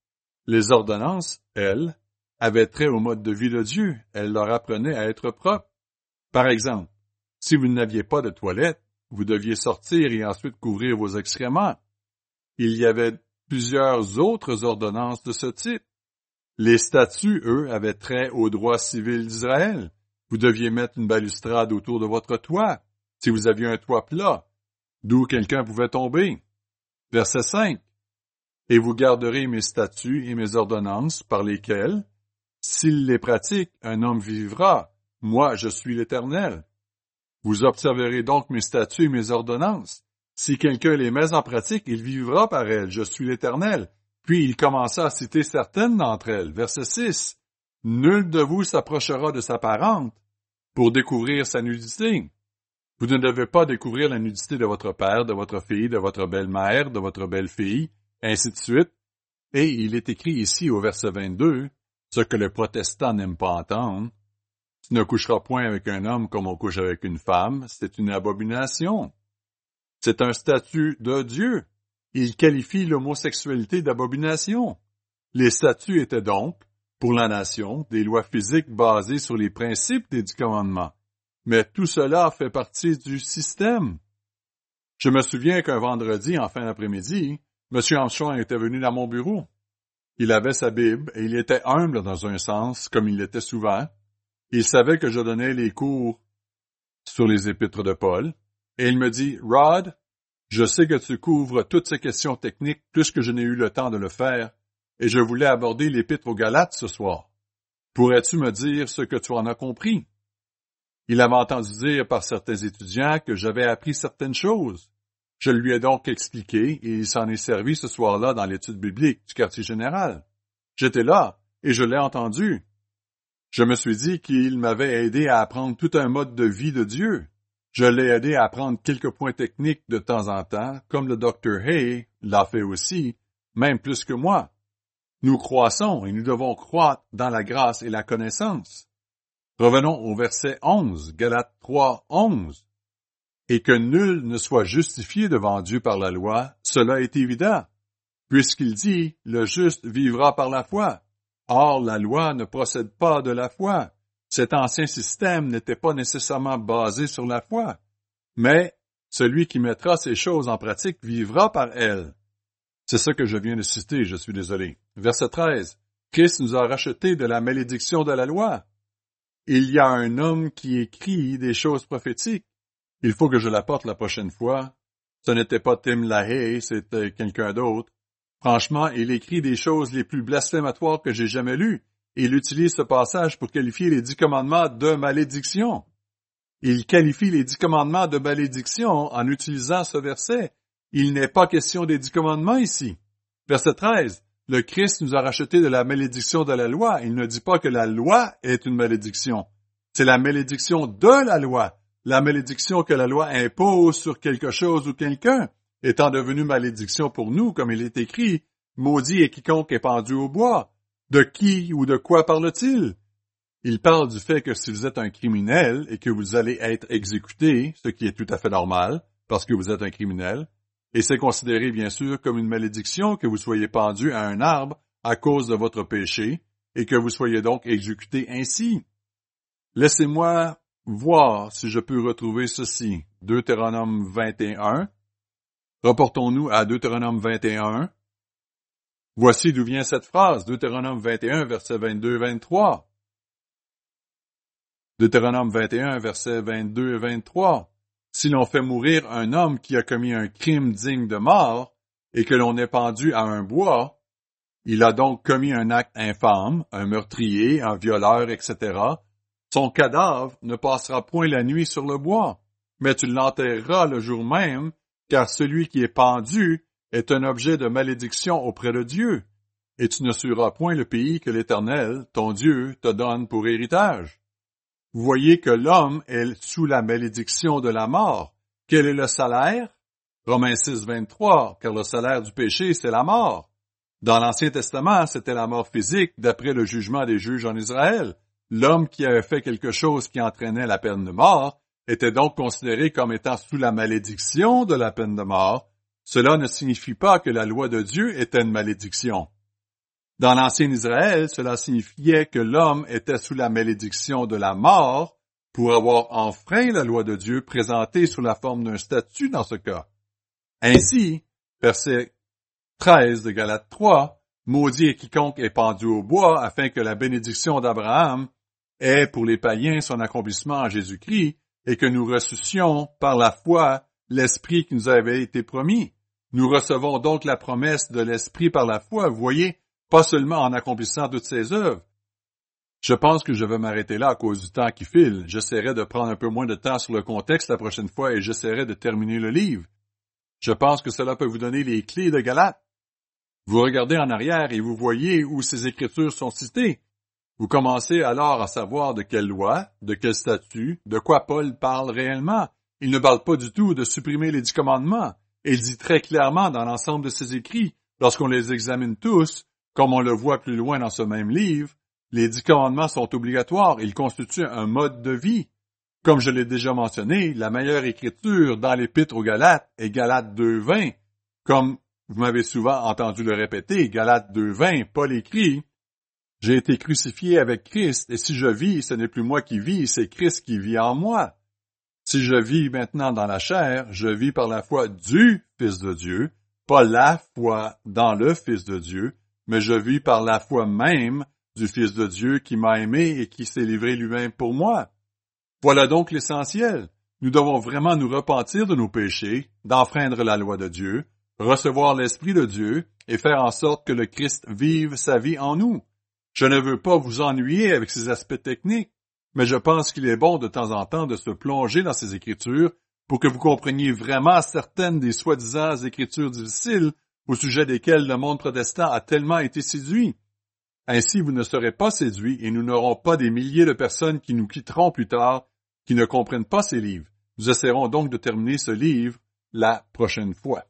Les ordonnances, elles, avaient trait au mode de vie de Dieu. Elles leur apprenaient à être propres. Par exemple, si vous n'aviez pas de toilette, vous deviez sortir et ensuite couvrir vos excréments il y avait plusieurs autres ordonnances de ce type. Les statuts, eux, avaient trait au droit civil d'Israël. Vous deviez mettre une balustrade autour de votre toit, si vous aviez un toit plat, d'où quelqu'un pouvait tomber. Verset 5. Et vous garderez mes statuts et mes ordonnances par lesquelles, s'il les pratique, un homme vivra. Moi, je suis l'Éternel. Vous observerez donc mes statuts et mes ordonnances, si quelqu'un les met en pratique, il vivra par elles. Je suis l'Éternel. Puis il commença à citer certaines d'entre elles. Verset 6. Nul de vous s'approchera de sa parente pour découvrir sa nudité. Vous ne devez pas découvrir la nudité de votre père, de votre fille, de votre belle-mère, de votre belle-fille, ainsi de suite. Et il est écrit ici au verset 22, ce que le protestant n'aime pas entendre. Tu ne coucheras point avec un homme comme on couche avec une femme, c'est une abomination. C'est un statut de Dieu. Il qualifie l'homosexualité d'abomination. Les statuts étaient donc, pour la nation, des lois physiques basées sur les principes des dix commandements. Mais tout cela fait partie du système. Je me souviens qu'un vendredi, en fin d'après-midi, M. Armstrong était venu dans mon bureau. Il avait sa Bible et il était humble dans un sens, comme il l'était souvent. Il savait que je donnais les cours sur les épîtres de Paul, et il me dit, Rod, je sais que tu couvres toutes ces questions techniques plus que je n'ai eu le temps de le faire, et je voulais aborder l'épître aux Galates ce soir. Pourrais-tu me dire ce que tu en as compris? Il avait entendu dire par certains étudiants que j'avais appris certaines choses. Je lui ai donc expliqué et il s'en est servi ce soir-là dans l'étude biblique du quartier général. J'étais là et je l'ai entendu. Je me suis dit qu'il m'avait aidé à apprendre tout un mode de vie de Dieu. Je l'ai aidé à apprendre quelques points techniques de temps en temps, comme le Dr. Hay l'a fait aussi, même plus que moi. Nous croissons et nous devons croître dans la grâce et la connaissance. Revenons au verset 11, Galates 3, 11. Et que nul ne soit justifié devant Dieu par la loi, cela est évident, puisqu'il dit, le juste vivra par la foi. Or, la loi ne procède pas de la foi. Cet ancien système n'était pas nécessairement basé sur la foi. Mais celui qui mettra ces choses en pratique vivra par elles. C'est ce que je viens de citer, je suis désolé. Verset 13. Christ nous a rachetés de la malédiction de la loi. Il y a un homme qui écrit des choses prophétiques. Il faut que je l'apporte la prochaine fois. Ce n'était pas Tim LaHaye, c'était quelqu'un d'autre. Franchement, il écrit des choses les plus blasphématoires que j'ai jamais lues. Il utilise ce passage pour qualifier les dix commandements de malédiction. Il qualifie les dix commandements de malédiction en utilisant ce verset. Il n'est pas question des dix commandements ici. Verset 13. Le Christ nous a racheté de la malédiction de la loi. Il ne dit pas que la loi est une malédiction. C'est la malédiction de la loi. La malédiction que la loi impose sur quelque chose ou quelqu'un étant devenue malédiction pour nous, comme il est écrit, maudit est quiconque est pendu au bois. De qui ou de quoi parle-t-il? Il parle du fait que si vous êtes un criminel et que vous allez être exécuté, ce qui est tout à fait normal, parce que vous êtes un criminel, et c'est considéré bien sûr comme une malédiction que vous soyez pendu à un arbre à cause de votre péché, et que vous soyez donc exécuté ainsi. Laissez-moi voir si je peux retrouver ceci. Deutéronome 21. Reportons-nous à Deutéronome 21. Voici d'où vient cette phrase, Deutéronome 21, verset 22-23. Deutéronome 21, versets 22 et 23. Si l'on fait mourir un homme qui a commis un crime digne de mort, et que l'on est pendu à un bois, il a donc commis un acte infâme, un meurtrier, un violeur, etc. Son cadavre ne passera point la nuit sur le bois, mais tu l'enterreras le jour même, car celui qui est pendu est un objet de malédiction auprès de Dieu, et tu ne suivras point le pays que l'Éternel, ton Dieu, te donne pour héritage. Vous voyez que l'homme est sous la malédiction de la mort. Quel est le salaire? Romains 6, 23, car le salaire du péché, c'est la mort. Dans l'Ancien Testament, c'était la mort physique d'après le jugement des juges en Israël. L'homme qui avait fait quelque chose qui entraînait la peine de mort était donc considéré comme étant sous la malédiction de la peine de mort. Cela ne signifie pas que la loi de Dieu était une malédiction. Dans l'ancien Israël, cela signifiait que l'homme était sous la malédiction de la mort pour avoir enfreint la loi de Dieu présentée sous la forme d'un statut dans ce cas. Ainsi, verset 13 de Galate 3, maudit est quiconque est pendu au bois afin que la bénédiction d'Abraham ait pour les païens son accomplissement en Jésus-Christ et que nous ressuscions par la foi l'Esprit qui nous avait été promis. Nous recevons donc la promesse de l'Esprit par la foi. Vous voyez, pas seulement en accomplissant toutes ses œuvres. Je pense que je vais m'arrêter là à cause du temps qui file. J'essaierai de prendre un peu moins de temps sur le contexte la prochaine fois et j'essaierai de terminer le livre. Je pense que cela peut vous donner les clés de Galate. Vous regardez en arrière et vous voyez où ces écritures sont citées. Vous commencez alors à savoir de quelle loi, de quel statut, de quoi Paul parle réellement. Il ne parle pas du tout de supprimer les dix commandements. Il dit très clairement dans l'ensemble de ses écrits, lorsqu'on les examine tous, comme on le voit plus loin dans ce même livre, les dix commandements sont obligatoires, ils constituent un mode de vie. Comme je l'ai déjà mentionné, la meilleure écriture dans l'épître aux Galates est Galates 2.20. Comme vous m'avez souvent entendu le répéter, Galates 2.20, Paul écrit, J'ai été crucifié avec Christ, et si je vis, ce n'est plus moi qui vis, c'est Christ qui vit en moi. Si je vis maintenant dans la chair, je vis par la foi du Fils de Dieu, pas la foi dans le Fils de Dieu, mais je vis par la foi même du Fils de Dieu qui m'a aimé et qui s'est livré lui-même pour moi. Voilà donc l'essentiel. Nous devons vraiment nous repentir de nos péchés, d'enfreindre la loi de Dieu, recevoir l'Esprit de Dieu et faire en sorte que le Christ vive sa vie en nous. Je ne veux pas vous ennuyer avec ces aspects techniques, mais je pense qu'il est bon de temps en temps de se plonger dans ces Écritures pour que vous compreniez vraiment certaines des soi-disant Écritures difficiles au sujet desquels le monde protestant a tellement été séduit. Ainsi vous ne serez pas séduits et nous n'aurons pas des milliers de personnes qui nous quitteront plus tard, qui ne comprennent pas ces livres. Nous essaierons donc de terminer ce livre la prochaine fois.